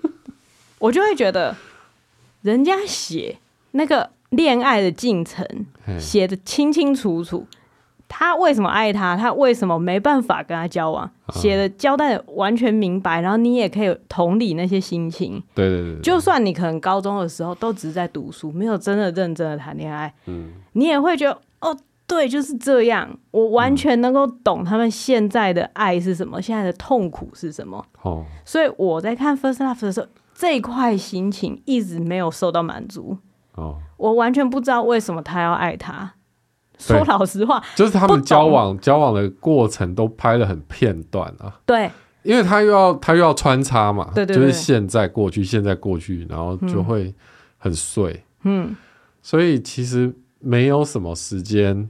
我就会觉得人家写那个恋爱的进程写的清清楚楚。他为什么爱他？他为什么没办法跟他交往？写的交代的完全明白，然后你也可以同理那些心情。对对对，对，就算你可能高中的时候都只是在读书，没有真的认真的谈恋爱，嗯，你也会觉得哦，对，就是这样。我完全能够懂他们现在的爱是什么，现在的痛苦是什么。哦，所以我在看《First Love》的时候，这一块心情一直没有受到满足。哦，我完全不知道为什么他要爱他。说老实话，就是他们交往交往的过程都拍得很片段啊。对，因为他又要他又要穿插嘛，对对对，就是现在过去，现在过去，然后就会很碎。嗯，所以其实没有什么时间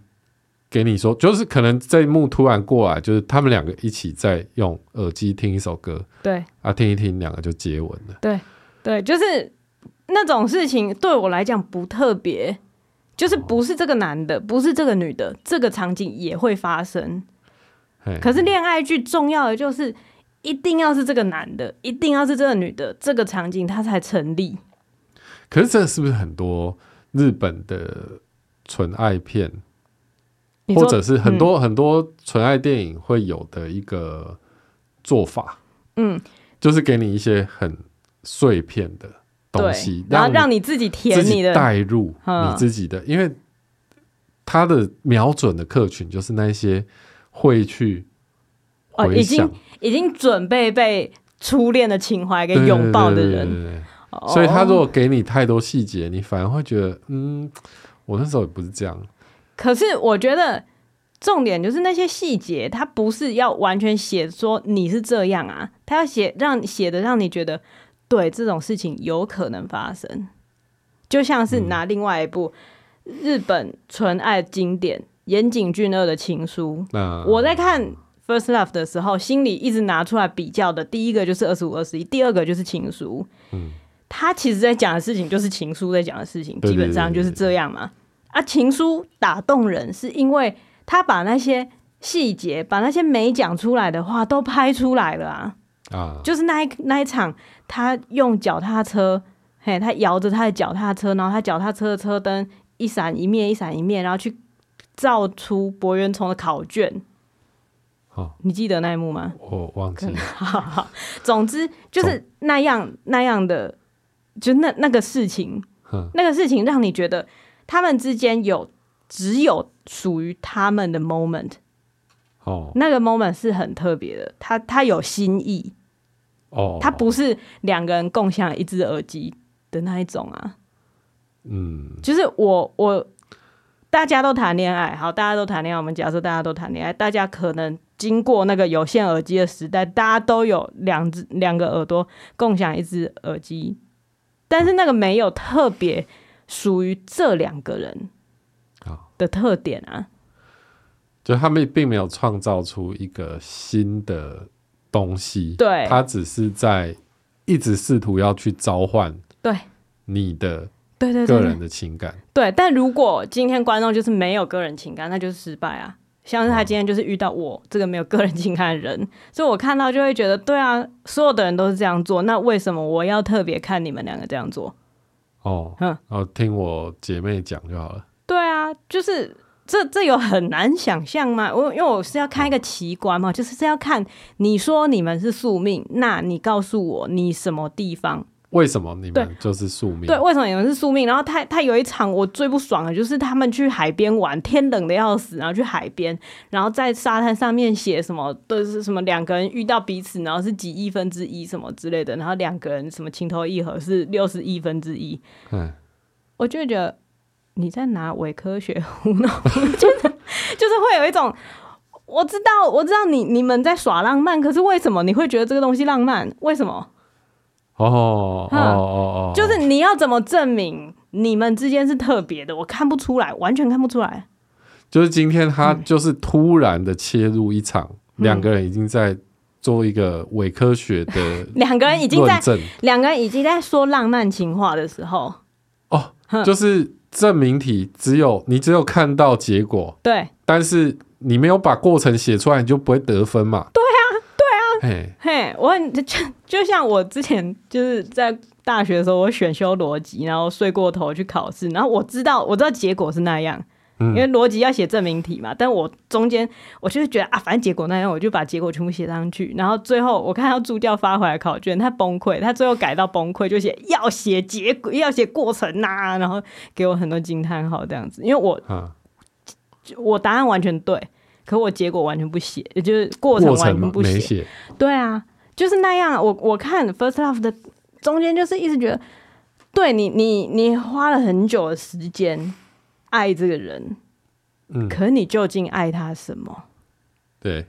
给你说，就是可能这一幕突然过来，就是他们两个一起在用耳机听一首歌，对啊，听一听，两个就接吻了。对对，就是那种事情对我来讲不特别。就是不是这个男的，不是这个女的，这个场景也会发生。可是恋爱剧重要的就是一定要是这个男的，一定要是这个女的，这个场景它才成立。可是这是不是很多日本的纯爱片，或者是很多很多纯爱电影会有的一个做法？嗯，就是给你一些很碎片的。东西，然后让你自己填你的代入你自己的，因为他的瞄准的客群就是那些会去哦，已经已经准备被初恋的情怀给拥抱的人，所以他如果给你太多细节，你反而会觉得，嗯，我那时候也不是这样。可是我觉得重点就是那些细节，他不是要完全写说你是这样啊，他要写让写的让你觉得。对，这种事情有可能发生，就像是拿另外一部日本纯爱经典岩井俊二的情书。嗯、我在看《First Love》的时候，心里一直拿出来比较的，第一个就是二十五二十一，第二个就是情书。嗯，他其实在讲的事情就是情书在讲的事情，基本上就是这样嘛。啊，情书打动人，是因为他把那些细节、把那些没讲出来的话都拍出来了啊。啊，就是那一那一场。他用脚踏车，嘿，他摇着他的脚踏车，然后他脚踏车的车灯一闪一灭，一闪一灭，然后去照出柏原崇的考卷。哦，你记得那一幕吗？我忘记了。好好，总之就是那样那样的，就那那个事情，那个事情让你觉得他们之间有只有属于他们的 moment。哦，那个 moment 是很特别的，他他有心意。哦，他不是两个人共享一只耳机的那一种啊，嗯，就是我我大家都谈恋爱，好，大家都谈恋爱，我们假设大家都谈恋爱，大家可能经过那个有线耳机的时代，大家都有两只两个耳朵共享一只耳机，但是那个没有特别属于这两个人的特点啊，就他们并没有创造出一个新的。东西，对，他只是在一直试图要去召唤对你的对对个人的情感，对。但如果今天观众就是没有个人情感，那就是失败啊。像是他今天就是遇到我这个没有个人情感的人，哦、所以我看到就会觉得，对啊，所有的人都是这样做，那为什么我要特别看你们两个这样做？哦，嗯，哦听我姐妹讲就好了。对啊，就是。这这有很难想象吗？我因为我是要看一个奇观嘛，就是是要看你说你们是宿命，那你告诉我你什么地方？为什么你们就是宿命？对，为什么你们是宿命？然后他他有一场我最不爽的，就是他们去海边玩，天冷的要死，然后去海边，然后在沙滩上面写什么都是什么两个人遇到彼此，然后是几亿分之一什么之类的，然后两个人什么情投意合是六十亿分之一。嗯，我就觉得。你在拿伪科学糊弄，就是 就是会有一种，我知道我知道你你们在耍浪漫，可是为什么你会觉得这个东西浪漫？为什么？哦哦哦哦，就是你要怎么证明你们之间是特别的？我看不出来，完全看不出来。就是今天他就是突然的切入一场，两、嗯、个人已经在做一个伪科学的，两个人已经在两个人已经在说浪漫情话的时候，哦，就是。证明题只有你只有看到结果，对，但是你没有把过程写出来，你就不会得分嘛。嘿，嘿，我很 就就像我之前就是在大学的时候，我选修逻辑，然后睡过头去考试，然后我知道我知道结果是那样。因为逻辑要写证明题嘛，但我中间我就是觉得啊，反正结果那样，我就把结果全部写上去。然后最后我看到助教发回来考卷，他崩溃，他最后改到崩溃，就写要写结果，要写过程呐、啊，然后给我很多惊叹号这样子。因为我、啊、我答案完全对，可我结果完全不写，也就是过程完全不写。对啊，就是那样。我我看 First Love 的中间就是一直觉得，对你你你花了很久的时间。爱这个人，嗯，可你究竟爱他什么？对，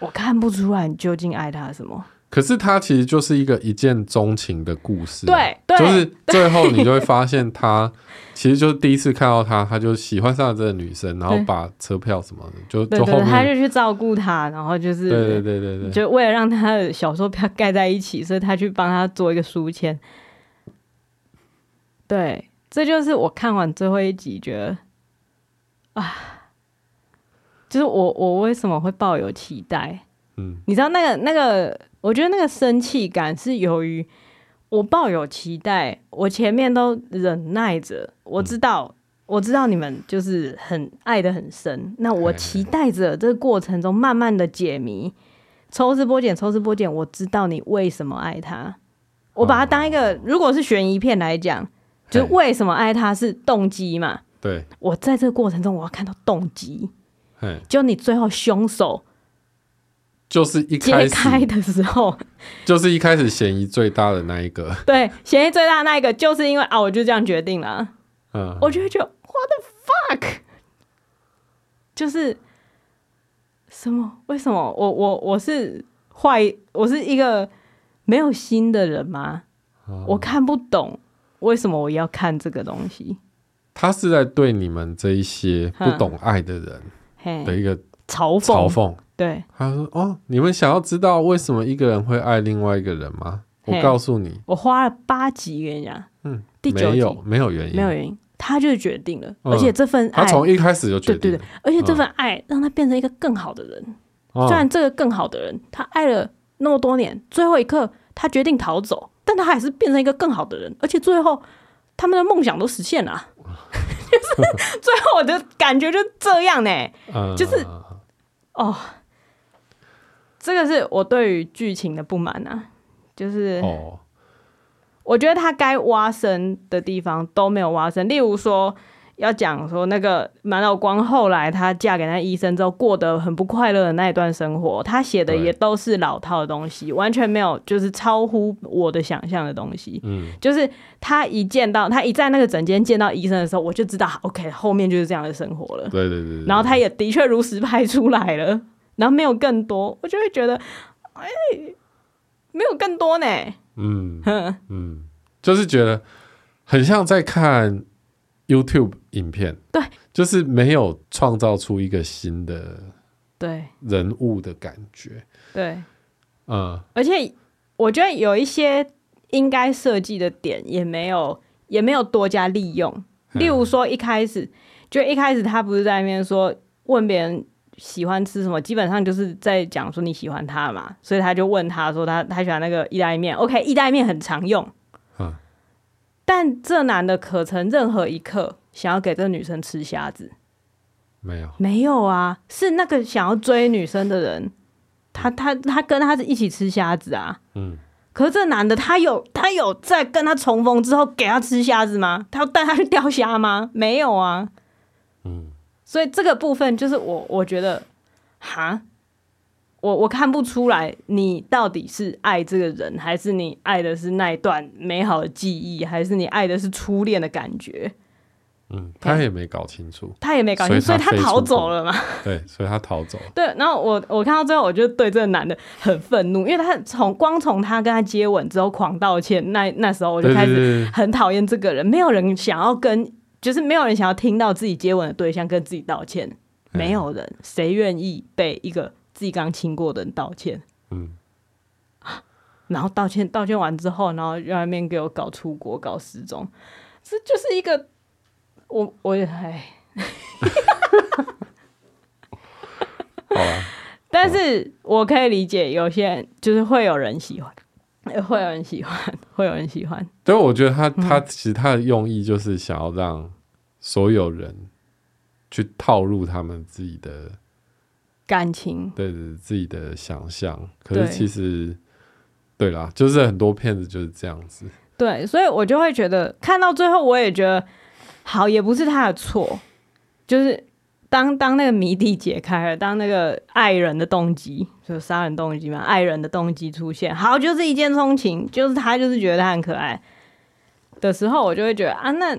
我看不出来你究竟爱他什么。可是他其实就是一个一见钟情的故事，对，对，就是最后你就会发现他其实就是第一次看到他，他就喜欢上了这个女生，然后 把车票什么的，就就后面他就去照顾她，然后就是对对对对对，就为了让他的小说票盖在一起，所以他去帮他做一个书签。对，这就是我看完最后一集觉得。啊，就是我，我为什么会抱有期待？嗯，你知道那个那个，我觉得那个生气感是由于我抱有期待，我前面都忍耐着，我知道，嗯、我知道你们就是很爱的很深，那我期待着这个过程中慢慢的解谜，抽丝剥茧，抽丝剥茧，我知道你为什么爱他，我把它当一个，如果是悬疑片来讲，就是为什么爱他是动机嘛。对，我在这个过程中，我要看到动机。就你最后凶手就是一开始的时候，就是一开始嫌疑最大的那一个。对，嫌疑最大的那一个，就是因为啊，我就这样决定了。嗯，我就会觉得 What the fuck？就是什么？为什么？我我我是坏？我是一个没有心的人吗？嗯，我看不懂为什么我要看这个东西。他是在对你们这一些不懂爱的人的一个嘲讽。嘲讽，对，他说：“哦，你们想要知道为什么一个人会爱另外一个人吗？我告诉你，我花了八集跟你讲，嗯，第九集。没有没有原因，没有原因，他就决定了，而且这份爱，他从一开始就决定，对对对，而且这份爱让他变成一个更好的人。虽然这个更好的人，他爱了那么多年，最后一刻他决定逃走，但他还是变成一个更好的人，而且最后他们的梦想都实现了。”就是最后我的感觉就这样呢、欸，就是哦，这个是我对于剧情的不满啊，就是我觉得他该挖深的地方都没有挖深，例如说。要讲说那个满老光后来她嫁给那医生之后过得很不快乐的那一段生活，他写的也都是老套的东西，完全没有就是超乎我的想象的东西。嗯，就是他一见到他一在那个诊间见到医生的时候，我就知道 OK 后面就是这样的生活了。对对对，对。然后他也的确如实拍出来了，然后没有更多，我就会觉得哎，没有更多呢。嗯嗯，就是觉得很像在看。YouTube 影片，对，就是没有创造出一个新的对。人物的感觉，对，嗯，而且我觉得有一些应该设计的点也没有，也没有多加利用。例如说，一开始就一开始他不是在那边说问别人喜欢吃什么，基本上就是在讲说你喜欢他嘛，所以他就问他说他他喜欢那个意大利面，OK，意大利面很常用。但这男的可曾任何一刻想要给这个女生吃虾子？没有，没有啊！是那个想要追女生的人，他他他跟他一起吃虾子啊。嗯。可是这男的他有他有在跟他重逢之后给他吃虾子吗？他要带他去钓虾吗？没有啊。嗯。所以这个部分就是我我觉得，哈。我我看不出来，你到底是爱这个人，还是你爱的是那一段美好的记忆，还是你爱的是初恋的感觉？嗯，他也没搞清楚，他也没搞清楚，所以他逃走了嘛？对，所以他逃走。对，然后我我看到最后，我就对这个男的很愤怒，因为他从光从他跟他接吻之后狂道歉，那那时候我就开始很讨厌这个人。没有人想要跟，就是没有人想要听到自己接吻的对象跟自己道歉，没有人，谁愿意被一个？自己刚亲过的人道歉，嗯，然后道歉道歉完之后，然后又在那边给我搞出国搞失踪，这就是一个我我也哎，好啊，但是我可以理解，有些人就是会有人喜欢，会有人喜欢，会有人喜欢。对，我觉得他他其实他的用意就是想要让所有人去套入他们自己的感情，对对，自己的想象。可是其实，对啦，就是很多骗子就是这样子。对，所以我就会觉得看到最后，我也觉得好，也不是他的错，就是。当当那个谜底解开了，当那个爱人的动机，就杀人动机嘛，爱人的动机出现，好，就是一见钟情，就是他就是觉得他很可爱的时候，我就会觉得啊，那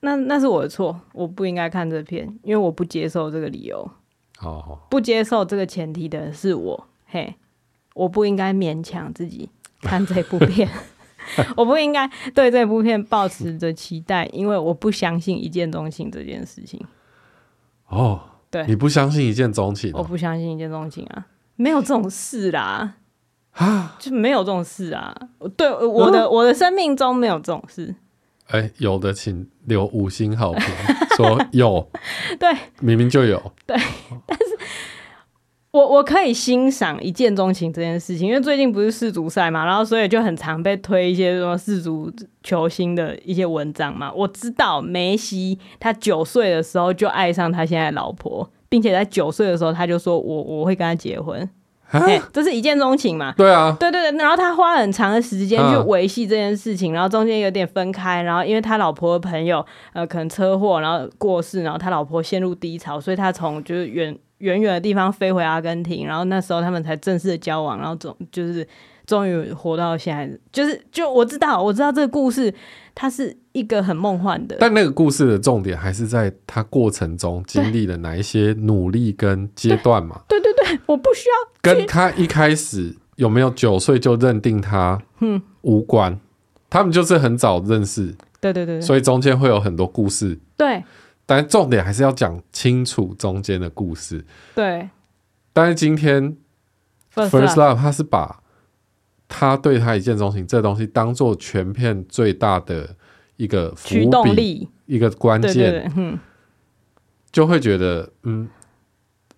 那那是我的错，我不应该看这片，因为我不接受这个理由，不接受这个前提的是我，嘿，我不应该勉强自己看这部片，我不应该对这部片抱持着期待，因为我不相信一见钟情这件事情。哦，对，你不相信一见钟情？哦？我不相信一见钟情啊，没有这种事啦，啊，就没有这种事啊。对，我的、嗯、我的生命中没有这种事。哎、欸，有的请留五星好评，说有，对，明明就有，对，但是。我我可以欣赏一见钟情这件事情，因为最近不是世足赛嘛，然后所以就很常被推一些什么世足球星的一些文章嘛。我知道梅西他九岁的时候就爱上他现在的老婆，并且在九岁的时候他就说我我会跟他结婚，欸，这是一见钟情嘛？对啊，对对对。然后他花了很长的时间去维系这件事情，然后中间有点分开，然后因为他老婆的朋友呃可能车祸然后过世，然后他老婆陷入低潮，所以他从就是远。远远的地方飞回阿根廷，然后那时候他们才正式的交往，然后总就是终于活到现在，就是就我知道我知道这个故事它是一个很梦幻的，但那个故事的重点还是在他过程中经历了哪一些努力跟阶段嘛？对对对，我不需要跟他一开始有没有九岁就认定他嗯无关，嗯，他们就是很早认识，对对对，对，所以中间会有很多故事，对。但重点还是要讲清楚中间的故事。对。但是今天 First Love 他是把他对他一见钟情这东西当做全片最大的一个驱动力，一个关键。嗯。就会觉得嗯，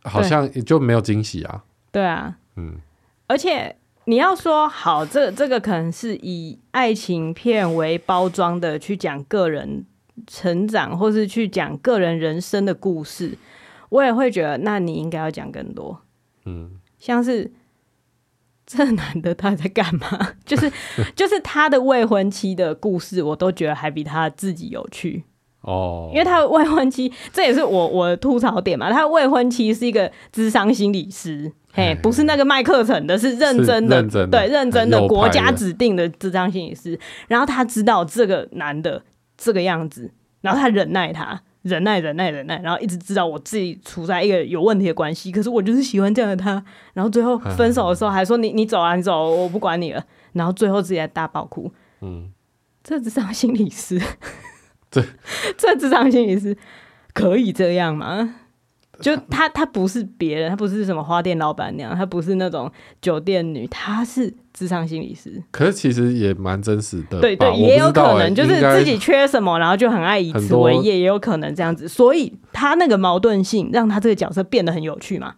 好像就没有惊喜啊。对啊。嗯。而且你要说好，这这个可能是以爱情片为包装的去讲个人。成长，或是去讲个人人生的故事，我也会觉得，那你应该要讲更多。嗯，像是这男的他在干嘛？就是就是他的未婚妻的故事，我都觉得还比他自己有趣哦。因为他的未婚妻，这也是我我的吐槽点嘛。他的未婚妻是一个智商心理师，嘿，不是那个卖课程的，是认真的，真的对，认真的国家指定的智商心理师。然后他知道这个男的。这个样子，然后他忍耐他，忍耐忍耐忍耐，然后一直知道我自己处在一个有问题的关系，可是我就是喜欢这样的他，然后最后分手的时候还说你你走啊，你走，我不管你了，然后最后自己还大爆哭。嗯，这智商心理师，这。这智商心理师可以这样吗？就他他不是别人，他不是什么花店老板娘，他不是那种酒店女，他是。智商心理师，可是其实也蛮真实的，对对，也有可能就是自己缺什么，然后就很爱以此为业，也有可能这样子。所以他那个矛盾性，让他这个角色变得很有趣嘛。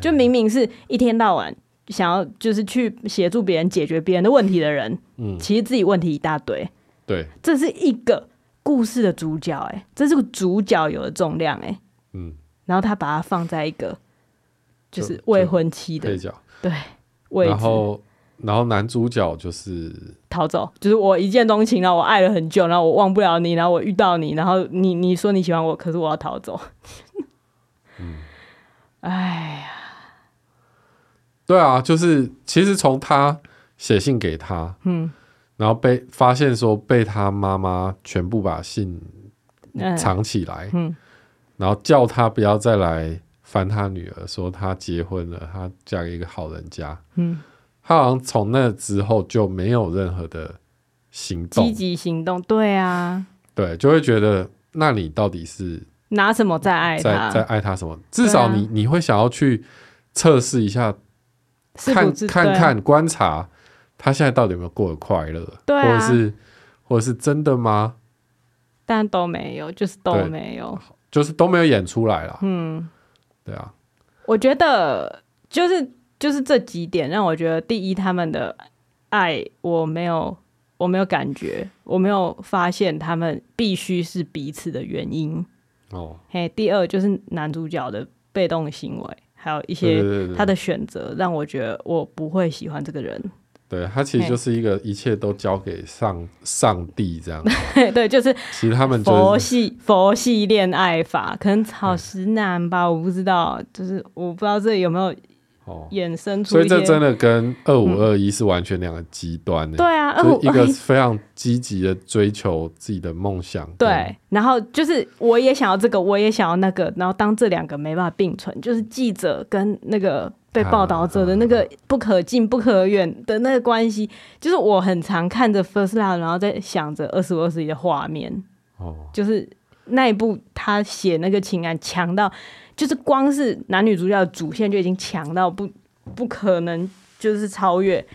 就明明是一天到晚想要就是去协助别人解决别人的问题的人，嗯，其实自己问题一大堆。对，这是一个故事的主角，哎，这是个主角有的重量，哎，嗯，然后他把它放在一个就是未婚妻的角，对，然后。然后男主角就是逃走，就是我一见钟情，然后我爱了很久，然后我忘不了你，然后我遇到你，然后你你说你喜欢我，可是我要逃走。嗯，哎呀，对啊，就是其实从他写信给他，嗯，然后被发现说被他妈妈全部把信藏起来，嗯，然后叫他不要再来烦他女儿，说他结婚了，他嫁给一个好人家，嗯。他好像从那之后就没有任何的行动，积极行动，对啊，对，就会觉得那你到底是拿什么在爱他，在在爱他什么？至少你、啊、你会想要去测试一下，看看看观察他现在到底有没有过得快乐，对、啊，或者是或者是真的吗？但都没有，就是都没有，就是都没有演出来了。嗯，对啊，我觉得。就是就是这几点让我觉得，第一，他们的爱我没有我没有感觉，我没有发现他们必须是彼此的原因。哦，嘿，第二就是男主角的被动行为，还有一些他的选择，让我觉得我不会喜欢这个人。对，他其实就是一个一切都交给上上帝这样。对 对，就是其实他们佛系佛系恋爱法，可能草食男吧，我不知道，就是我不知道这里有没有。衍生出，所以这真的跟二五二一是完全两个极端的。对啊，就一个非常积极的追求自己的梦想。对，然后就是我也想要这个，我也想要那个，然后当这两个没办法并存，就是记者跟那个被报道者的那个不可近不可远的那个关系，就是我很常看着 First Love，然后在想着二十五二十一的画面。哦，就是那一部他写那个情感强到。就是光是男女主角的主线就已经强到不不可能，就是超越，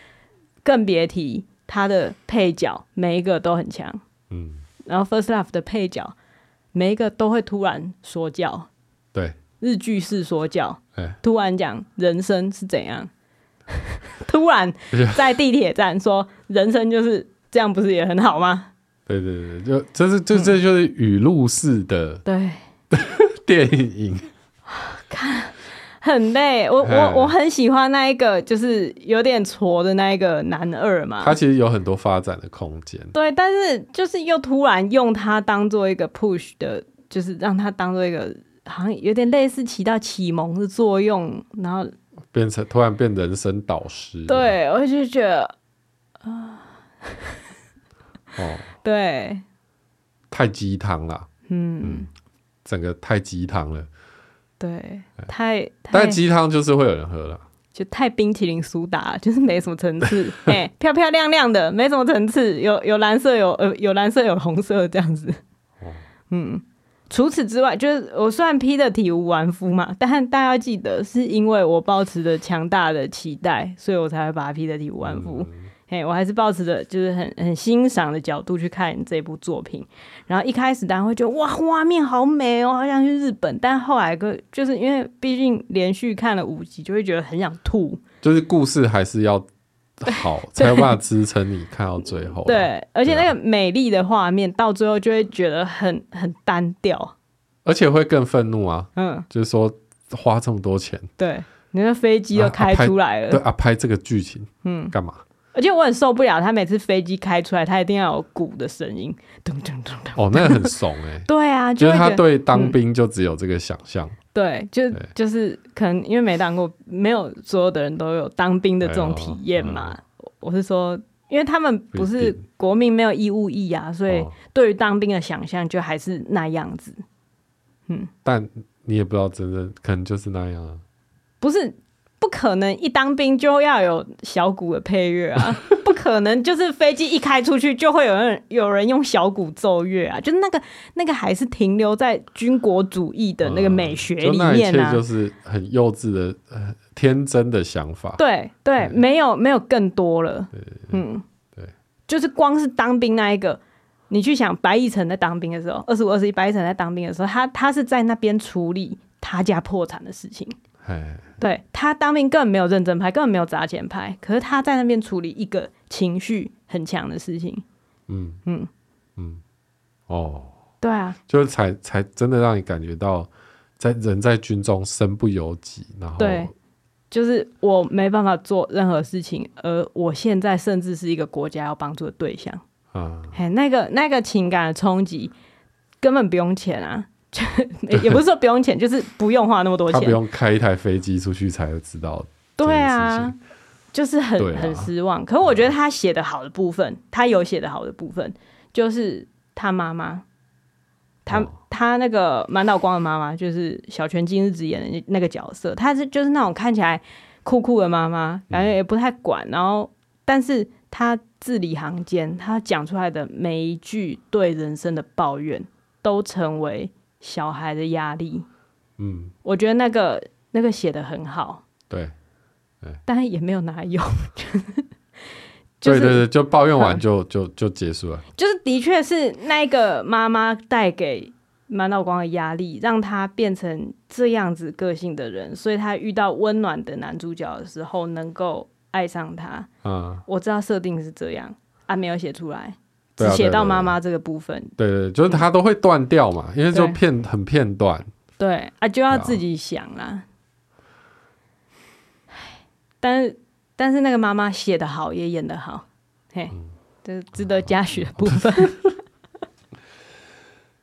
更别提他的配角每一个都很强。嗯，然后 First Love 的配角每一个都会突然说教，对，日剧式说教，欸、突然讲人生是怎样，突然 在地铁站说人生就是这样，不是也很好吗？对对对，就这是这这就是语录式的对 电影。看很累，我我我很喜欢那一个，就是有点挫的那一个男二嘛。他其实有很多发展的空间。对，但是就是又突然用他当做一个 push 的，就是让他当做一个好像有点类似起到启蒙的作用，然后变成突然变人生导师。对，我就觉得啊，哦，对，太鸡汤了，嗯。嗯，整个太鸡汤了。对，太，但鸡汤就是会有人喝了，就太冰淇淋苏打，就是没什么层次，哎、欸，漂漂亮亮的，没什么层次，有有蓝色，有呃有蓝色，有红色这样子，哦、嗯，除此之外，就是我虽然批的体无完肤嘛，但大家要记得，是因为我抱持着强大的期待，所以我才会把它批的体无完肤。嗯嘿，我还是抱持着就是很很欣赏的角度去看这部作品，然后一开始大家会觉得哇，画面好美哦，好想去日本，但后来个就是因为毕竟连续看了五集，就会觉得很想吐。就是故事还是要好，才有办法支撑你看到最后。对，而且那个美丽的画面到最后就会觉得很很单调，而且会更愤怒啊。嗯，就是说花这么多钱，对，你的飞机都开出来了，对啊，拍这个剧情，嗯，干嘛？而且我很受不了，他每次飞机开出来，他一定要有鼓的声音，咚咚咚咚。哦，那个很怂哎、欸。对啊，就是他对当兵就只有这个想象、嗯。对，就就是可能因为没当过，没有所有的人都有当兵的这种体验嘛、哎嗯。我是说，因为他们不是国民没有义务役啊，所以对于当兵的想象就还是那样子。嗯，但你也不知道真的可能就是那样啊。不是。不可能一当兵就要有小鼓的配乐啊！不可能就是飞机一开出去就会有人有人用小鼓奏乐啊！就是那个那个还是停留在军国主义的那个美学里面啊！就，就是很幼稚的、呃、天真的想法。对对，没有没有更多了。嗯，对，就是光是当兵那一个，你去想白亦辰在当兵的时候，二十五、二十一，白亦辰在当兵的时候，他他是在那边处理他家破产的事情。对，他当兵根本没有认真拍，根本没有砸钱拍，可是他在那边处理一个情绪很强的事情。嗯。嗯。嗯，哦，对啊，就是才才真的让你感觉到在人在军中身不由己，然后对，就是我没办法做任何事情，而我现在甚至是一个国家要帮助的对象。啊，嘿，那个那个情感的冲击根本不用钱啊。也不是说不用钱，就是不用花那么多钱。他不用开一台飞机出去才会知道。对啊，就是很、啊、很失望。可是我觉得他写的好的部分，他有写的好的部分，就是他妈妈，他、哦、他那个满岛光的妈妈，就是小泉今日子演的那个角色，她是就是那种看起来酷酷的妈妈，感觉也不太管，然后但是她字里行间，她讲出来的每一句对人生的抱怨，都成为。小孩的压力，嗯，我觉得那个那个写的很好，对，但是也没有拿用，就是、对对对，就抱怨完就、嗯、就就结束了。就是的确是那个妈妈带给满脑光的压力，让他变成这样子个性的人，所以他遇到温暖的男主角的时候，能够爱上他。嗯，我知道设定是这样，啊，没有写出来，只写到妈妈这个部分。对对，对，就是他都会断掉嘛，嗯、因为就片很片段。对啊，就要自己想啦。但是，但是那个妈妈写的好，也演的好，嘿，这、嗯、是值得嘉许的部分。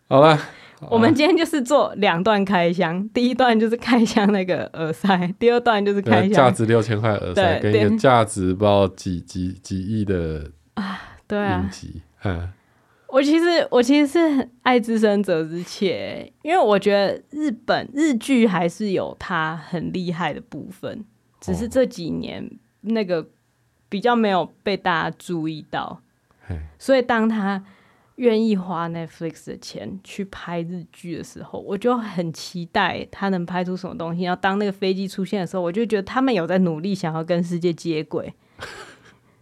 好了，我们今天就是做两段开箱，第一段就是开箱那个耳塞，第二段就是开箱。价值六千块耳塞，跟一个价值不知道几几几亿的啊，对啊，嗯，我其实我其实是很爱之深责之切，因为我觉得日本日剧还是有它很厉害的部分。只是这几年那个比较没有被大家注意到，所以当他愿意花 Netflix 的钱去拍日剧的时候，我就很期待他能拍出什么东西。然后当那个飞机出现的时候，我就觉得他们有在努力想要跟世界接轨。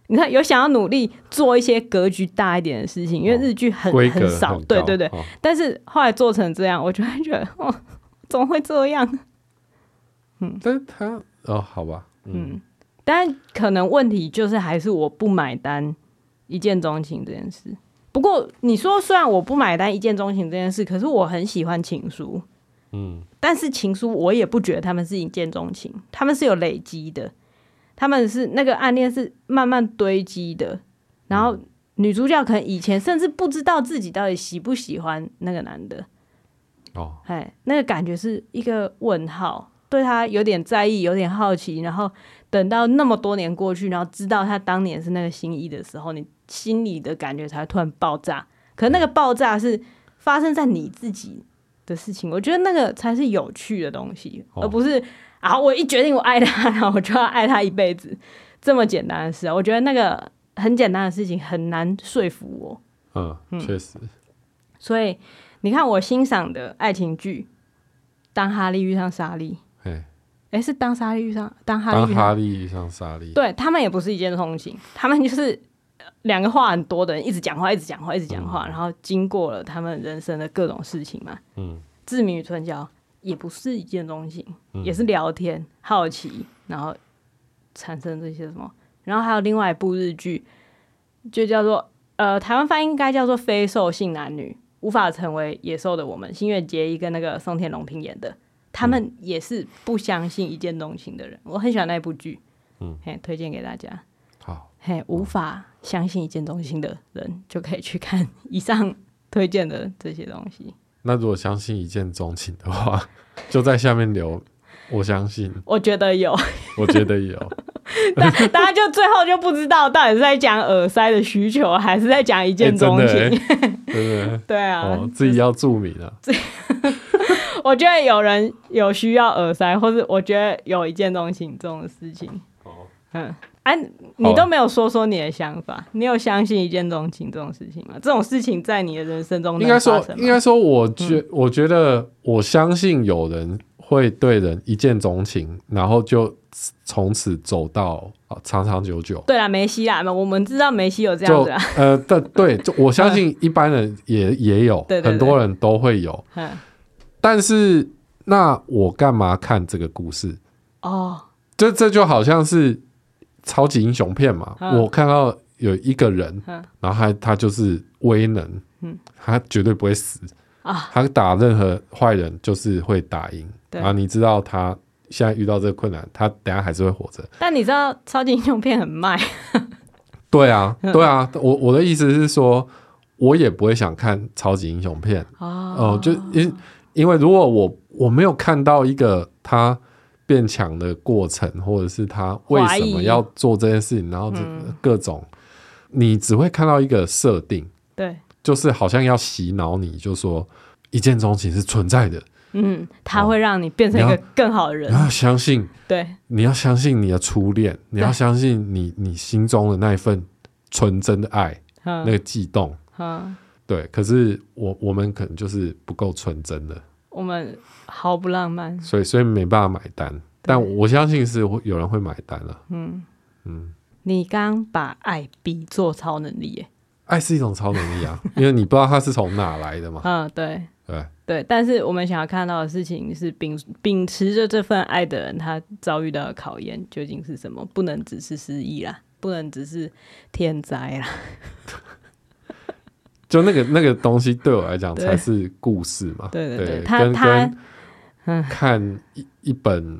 你看，有想要努力做一些格局大一点的事情，因为日剧很很少，对对对。但是后来做成这样，我就会觉得哦，怎么会这样？嗯，但是他。哦，好吧，嗯，嗯，但可能问题就是还是我不买单一见钟情这件事。不过你说，虽然我不买单一见钟情这件事，可是我很喜欢情书，嗯，但是情书我也不觉得他们是一见钟情，他们是有累积的，他们是那个暗恋是慢慢堆积的，然后女主角可能以前甚至不知道自己到底喜不喜欢那个男的，哦，哎，那个感觉是一个问号。对他有点在意，有点好奇，然后等到那么多年过去，然后知道他当年是那个心意的时候，你心里的感觉才突然爆炸。可是那个爆炸是发生在你自己的事情，我觉得那个才是有趣的东西，哦、而不是啊，我一决定我爱他，然后我就要爱他一辈子这么简单的事。我觉得那个很简单的事情很难说服我。嗯，嗯，确实。所以你看，我欣赏的爱情剧，当哈利遇上莎莉。哎，是当莎莉遇上当哈利遇上，哈利遇上莎莉，对，他们也不是一见钟情，他们就是两个话很多的人，一直讲话，一直讲话，一直讲话，嗯，然后经过了他们人生的各种事情嘛。嗯，志明与春娇也不是一见钟情，嗯，也是聊天、好奇，然后产生这些什么。然后还有另外一部日剧，就叫做呃，台湾翻译应该叫做《非兽性男女无法成为野兽的我们》，新月结衣跟那个松田龙平演的。他们也是不相信一见钟情的人，我很喜欢那部剧，嗯，嘿，推荐给大家。好，嘿，无法相信一见钟情的人就可以去看 以上推荐的这些东西。那如果相信一见钟情的话，就在下面留。我相信，我觉得有，我觉得有。大大家就最后就不知道到底是在讲耳塞的需求，还是在讲一见钟情？对对对啊、哦，自己要注明啊。我觉得有人有需要耳塞，或是我觉得有一见钟情这种事情。哦，嗯，哎、啊，你都没有说说你的想法，你有相信一见钟情这种事情吗？这种事情在你的人生中应该说，应该说，我觉、嗯、我觉得我相信有人会对人一见钟情，然后就从此走到长长久久。对啊，梅西啦，我们知道梅西有这样子啊。呃，对 对，就我相信一般人也也有，对对对，很多人都会有。嗯但是，那我干嘛看这个故事？哦，这这就好像是超级英雄片嘛。我看到有一个人，然后他他就是威能，他绝对不会死啊。他打任何坏人就是会打赢。然后你知道他现在遇到这个困难，他等下还是会活着。但你知道超级英雄片很卖。对啊，对啊。我我的意思是说，我也不会想看超级英雄片。哦，就因。因为如果我我没有看到一个他变强的过程，或者是他为什么要做这件事情，然后各种，你只会看到一个设定，对，就是好像要洗脑你，就说一见钟情是存在的，嗯，他会让你变成一个更好的人，你要相信，对，你要相信你的初恋，你要相信你你心中的那一份纯真的爱，那个悸动，对，可是我我们可能就是不够纯真的，我们毫不浪漫，所以所以没办法买单。但我相信是会有人会买单了。嗯嗯，你刚把爱比作超能力耶？爱是一种超能力啊，因为你不知道它是从哪来的嘛。嗯，对对对，但是我们想要看到的事情是秉秉持着这份爱的人，他遭遇到的考验究竟是什么？不能只是失忆啦，不能只是天灾啦。就那个那个东西对我来讲才是故事嘛。对对对，对他他嗯，看一一本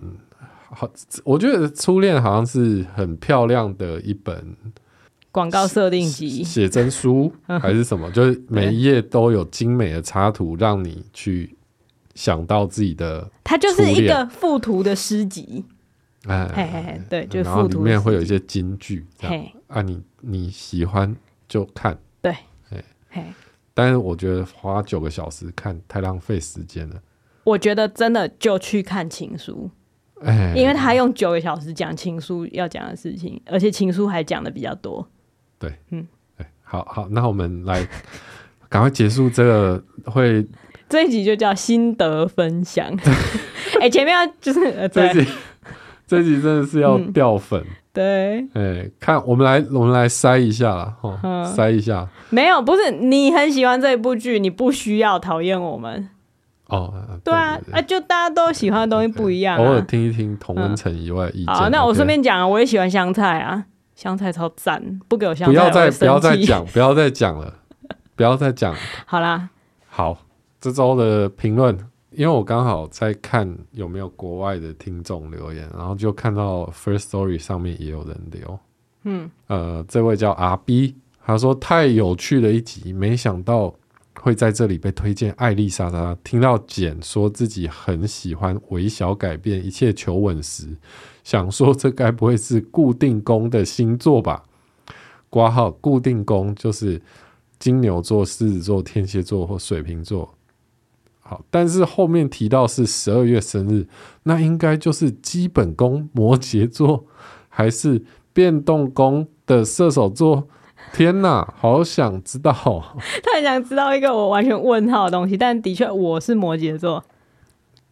好，我觉得初恋好像是很漂亮的一本广告设定集、写真书还是什么，就是每一页都有精美的插图，让你去想到自己的。它就是一个附图的诗集。哎，嘿嘿嘿，对，就是附图里面会有一些金句，嘿，啊，你你喜欢就看，对。哎但是我觉得花九个小时看太浪费时间了。我觉得真的就去看情书，欸、因为他用九个小时讲情书要讲的事情，而且情书还讲的比较多。对，嗯，好好，那我们来 赶快结束这个会。这一集就叫心得分享。哎、欸，前面要就是、呃、这一集，这一集真的是要掉粉。嗯对，哎、欸，看我们来，我们来筛一下啦，哦，筛一下。没有，不是你很喜欢这一部剧，你不需要讨厌我们。哦，对啊，啊，就大家都喜欢的东西不一样、啊，偶尔听一听同温层以外的意见。好，那我顺便讲啊，我也喜欢香菜啊，香菜超赞，不给我香菜，不要再不要再讲，不要再讲了，不要再讲。好啦，好，这周的评论。因为我刚好在看有没有国外的听众留言，然后就看到 First Story 上面也有人留，嗯，呃，这位叫阿 B，他说太有趣的一集，没想到会在这里被推荐。艾丽莎莎听到简说自己很喜欢微小改变一切求稳时，想说这该不会是固定宫的星座吧？括号固定宫就是金牛座、狮子座、天蝎座或水瓶座。好，但是后面提到是十二月生日，那应该就是基本宫摩羯座，还是变动宫的射手座？天哪，好想知道！他很想知道一个我完全问号的东西，但的确我是摩羯座，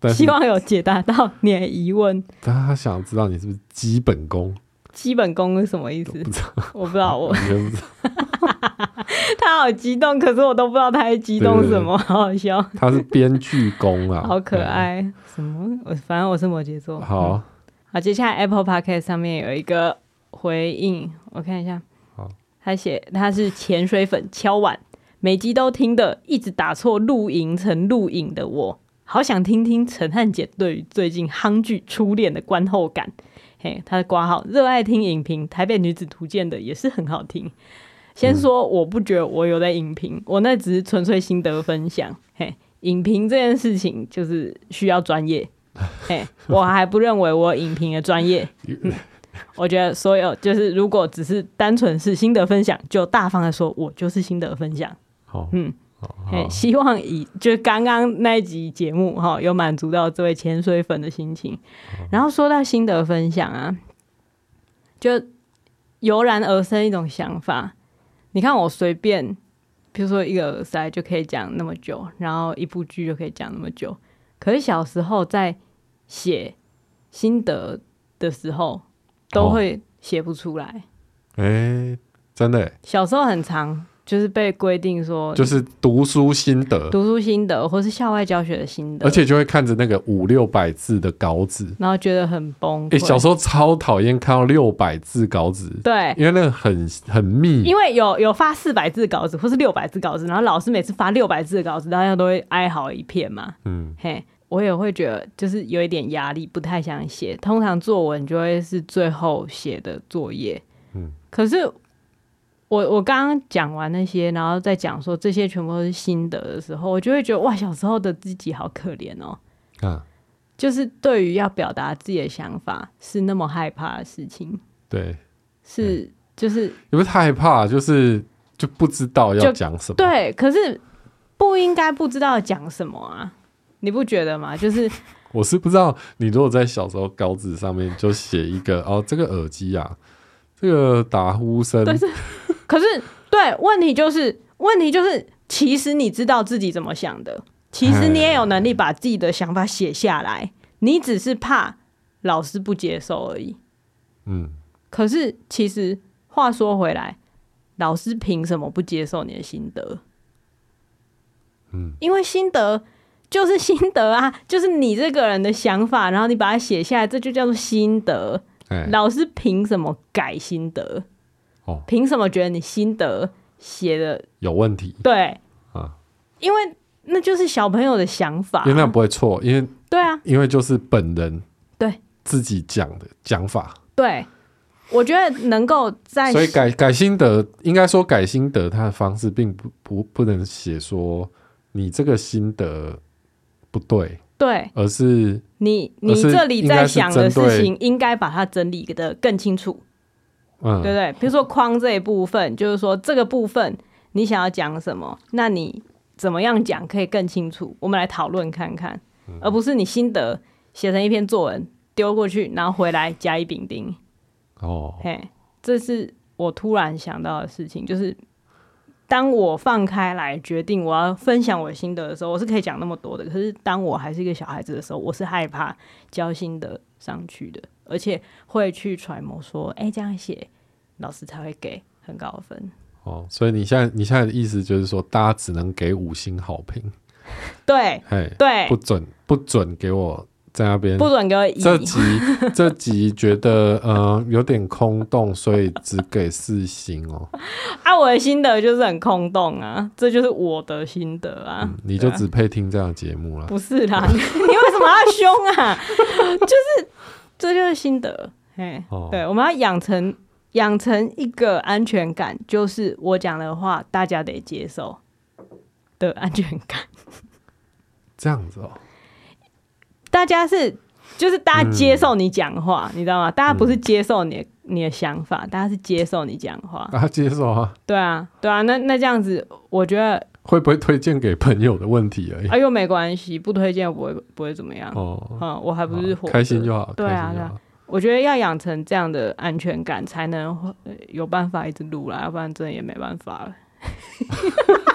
希望有解答到你的疑问。但他想知道你是不是基本功？基本功是什么意思？我不知道，我完全不知道。他好激动，可是我都不知道他在激动什么，好好笑。他是编剧工啊，好可爱。嗯、什么？我反正我是摩羯座。好、嗯，好，接下来 Apple Podcast 上面有一个回应，我看一下。好，他写他是潜水粉敲碗，每集都听的，一直打错露营成录影的我，好想听听陈汉典对于最近夯剧《初恋》的观后感。嘿，他的挂号热爱听影评，《台北女子图鉴》的也是很好听。先说，我不觉得我有在影评，我那只是纯粹心得分享。嘿，影评这件事情就是需要专业。嘿，我还不认为我影评的专业。嗯，我觉得所有就是如果只是单纯是心得分享，就大方的说，我就是心得分享。好，嗯，嘿，希望以就刚刚那一集节目哈，有满足到这位潜水粉的心情。然后说到心得分享啊，就油然而生一种想法。你看我随便，比如说一个耳塞就可以讲那么久，然后一部剧就可以讲那么久。可是小时候在写心得的时候，都会写不出来。哎、真的？小时候很长。就是被规定说，就是读书心得，读书心得，或是校外教学的心得，而且就会看着那个五六百字的稿纸，然后觉得很崩溃。哎、欸，小时候超讨厌看到六百字稿纸，对，因为那个很很密，因为有有发四百字稿纸或是六百字稿纸，然后老师每次发六百字的稿纸，大家都会哀嚎一片嘛。嗯，嘿，我也会觉得就是有一点压力，不太想写。通常作文就会是最后写的作业，嗯，可是。我我刚刚讲完那些，然后再讲说这些全部都是心得的时候，我就会觉得哇，小时候的自己好可怜哦。啊，就是对于要表达自己的想法是那么害怕的事情。对，是就是也不是太害怕，就是就不知道要讲什么。对，可是不应该不知道讲什么啊？你不觉得吗？就是我是不知道，你如果在小时候稿纸上面就写一个哦，这个耳机啊，这个打呼声。可是，对，问题就是，问题就是，其实你知道自己怎么想的，其实你也有能力把自己的想法写下来，你只是怕老师不接受而已。嗯，可是其实话说回来，老师凭什么不接受你的心得？嗯，因为心得就是心得啊，就是你这个人的想法，然后你把它写下来，这就叫做心得。欸、老师凭什么改心得？哦，凭什么觉得你心得写的？有问题？对，啊，因为那就是小朋友的想法，因为那不会错，因为对啊，因为就是本人对。自己讲的讲法。对，我觉得能够在所以改改心得，应该说改心得，他的方式并不不不能写说你这个心得不对。对，而是你你这里在想的事情，应该把它整理得更清楚，嗯，对不对？比如说框这一部分，就是说这个部分你想要讲什么，那你怎么样讲可以更清楚？我们来讨论看看，嗯，而不是你心得写成一篇作文丢过去，然后回来甲乙丙丁。哦，嘿，这是我突然想到的事情，就是。当我放开来决定我要分享我心得的时候，我是可以讲那么多的。可是当我还是一个小孩子的时候，我是害怕交心得上去的，而且会去揣摩说，哎、欸，这样写老师才会给很高的分。哦，所以你现在你现在的意思就是说，大家只能给五星好评，对，对，不准不准给我。在那边不准给我。这集 这集觉得呃有点空洞，所以只给四星哦。啊，我的心得就是很空洞啊，这就是我的心得啊。嗯、你就只配听这样的节目了、啊？不是啦，你为什么要凶啊？就是这就是心得，嘿，哦、对，我们要养成养成一个安全感，就是我讲的话大家得接受的安全感。这样子哦。大家是，就是大家接受你讲话，嗯，你知道吗？大家不是接受你你的想法，大家是接受你讲话。大家接受啊？对啊，对啊。那那这样子，我觉得会不会推荐给朋友的问题而已。哎呦，没关系，不推荐不会不会怎么样。哦，嗯，我还不是活开心就好。对啊，对啊。我觉得要养成这样的安全感，才能有办法一直录啦，要不然真的也没办法了。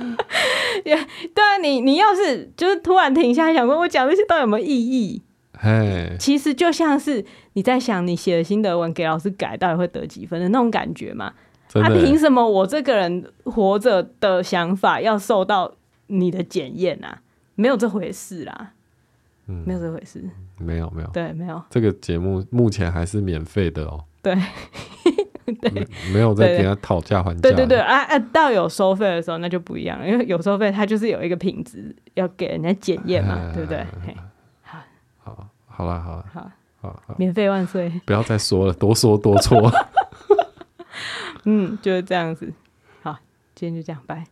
对啊，你你要是就是突然停下来想说，我讲这些到底有没有意义？嘿，其实就像是你在想你写的心得文给老师改，到底会得几分的那种感觉嘛？他凭、啊、什么我这个人活着的想法要受到你的检验啊？没有这回事啦，嗯，没有这回事，没有没有，对，没有。这个节目目前还是免费的哦。对。对，没有在跟他讨价还价。对对对啊啊！到有收费的时候，那就不一样了，因为有收费，它就是有一个品质要给人家检验嘛，对不对？好，好，好了，好了，好，好，免费万岁！不要再说了，多说多错。嗯，就是这样子。好，今天就这样，拜。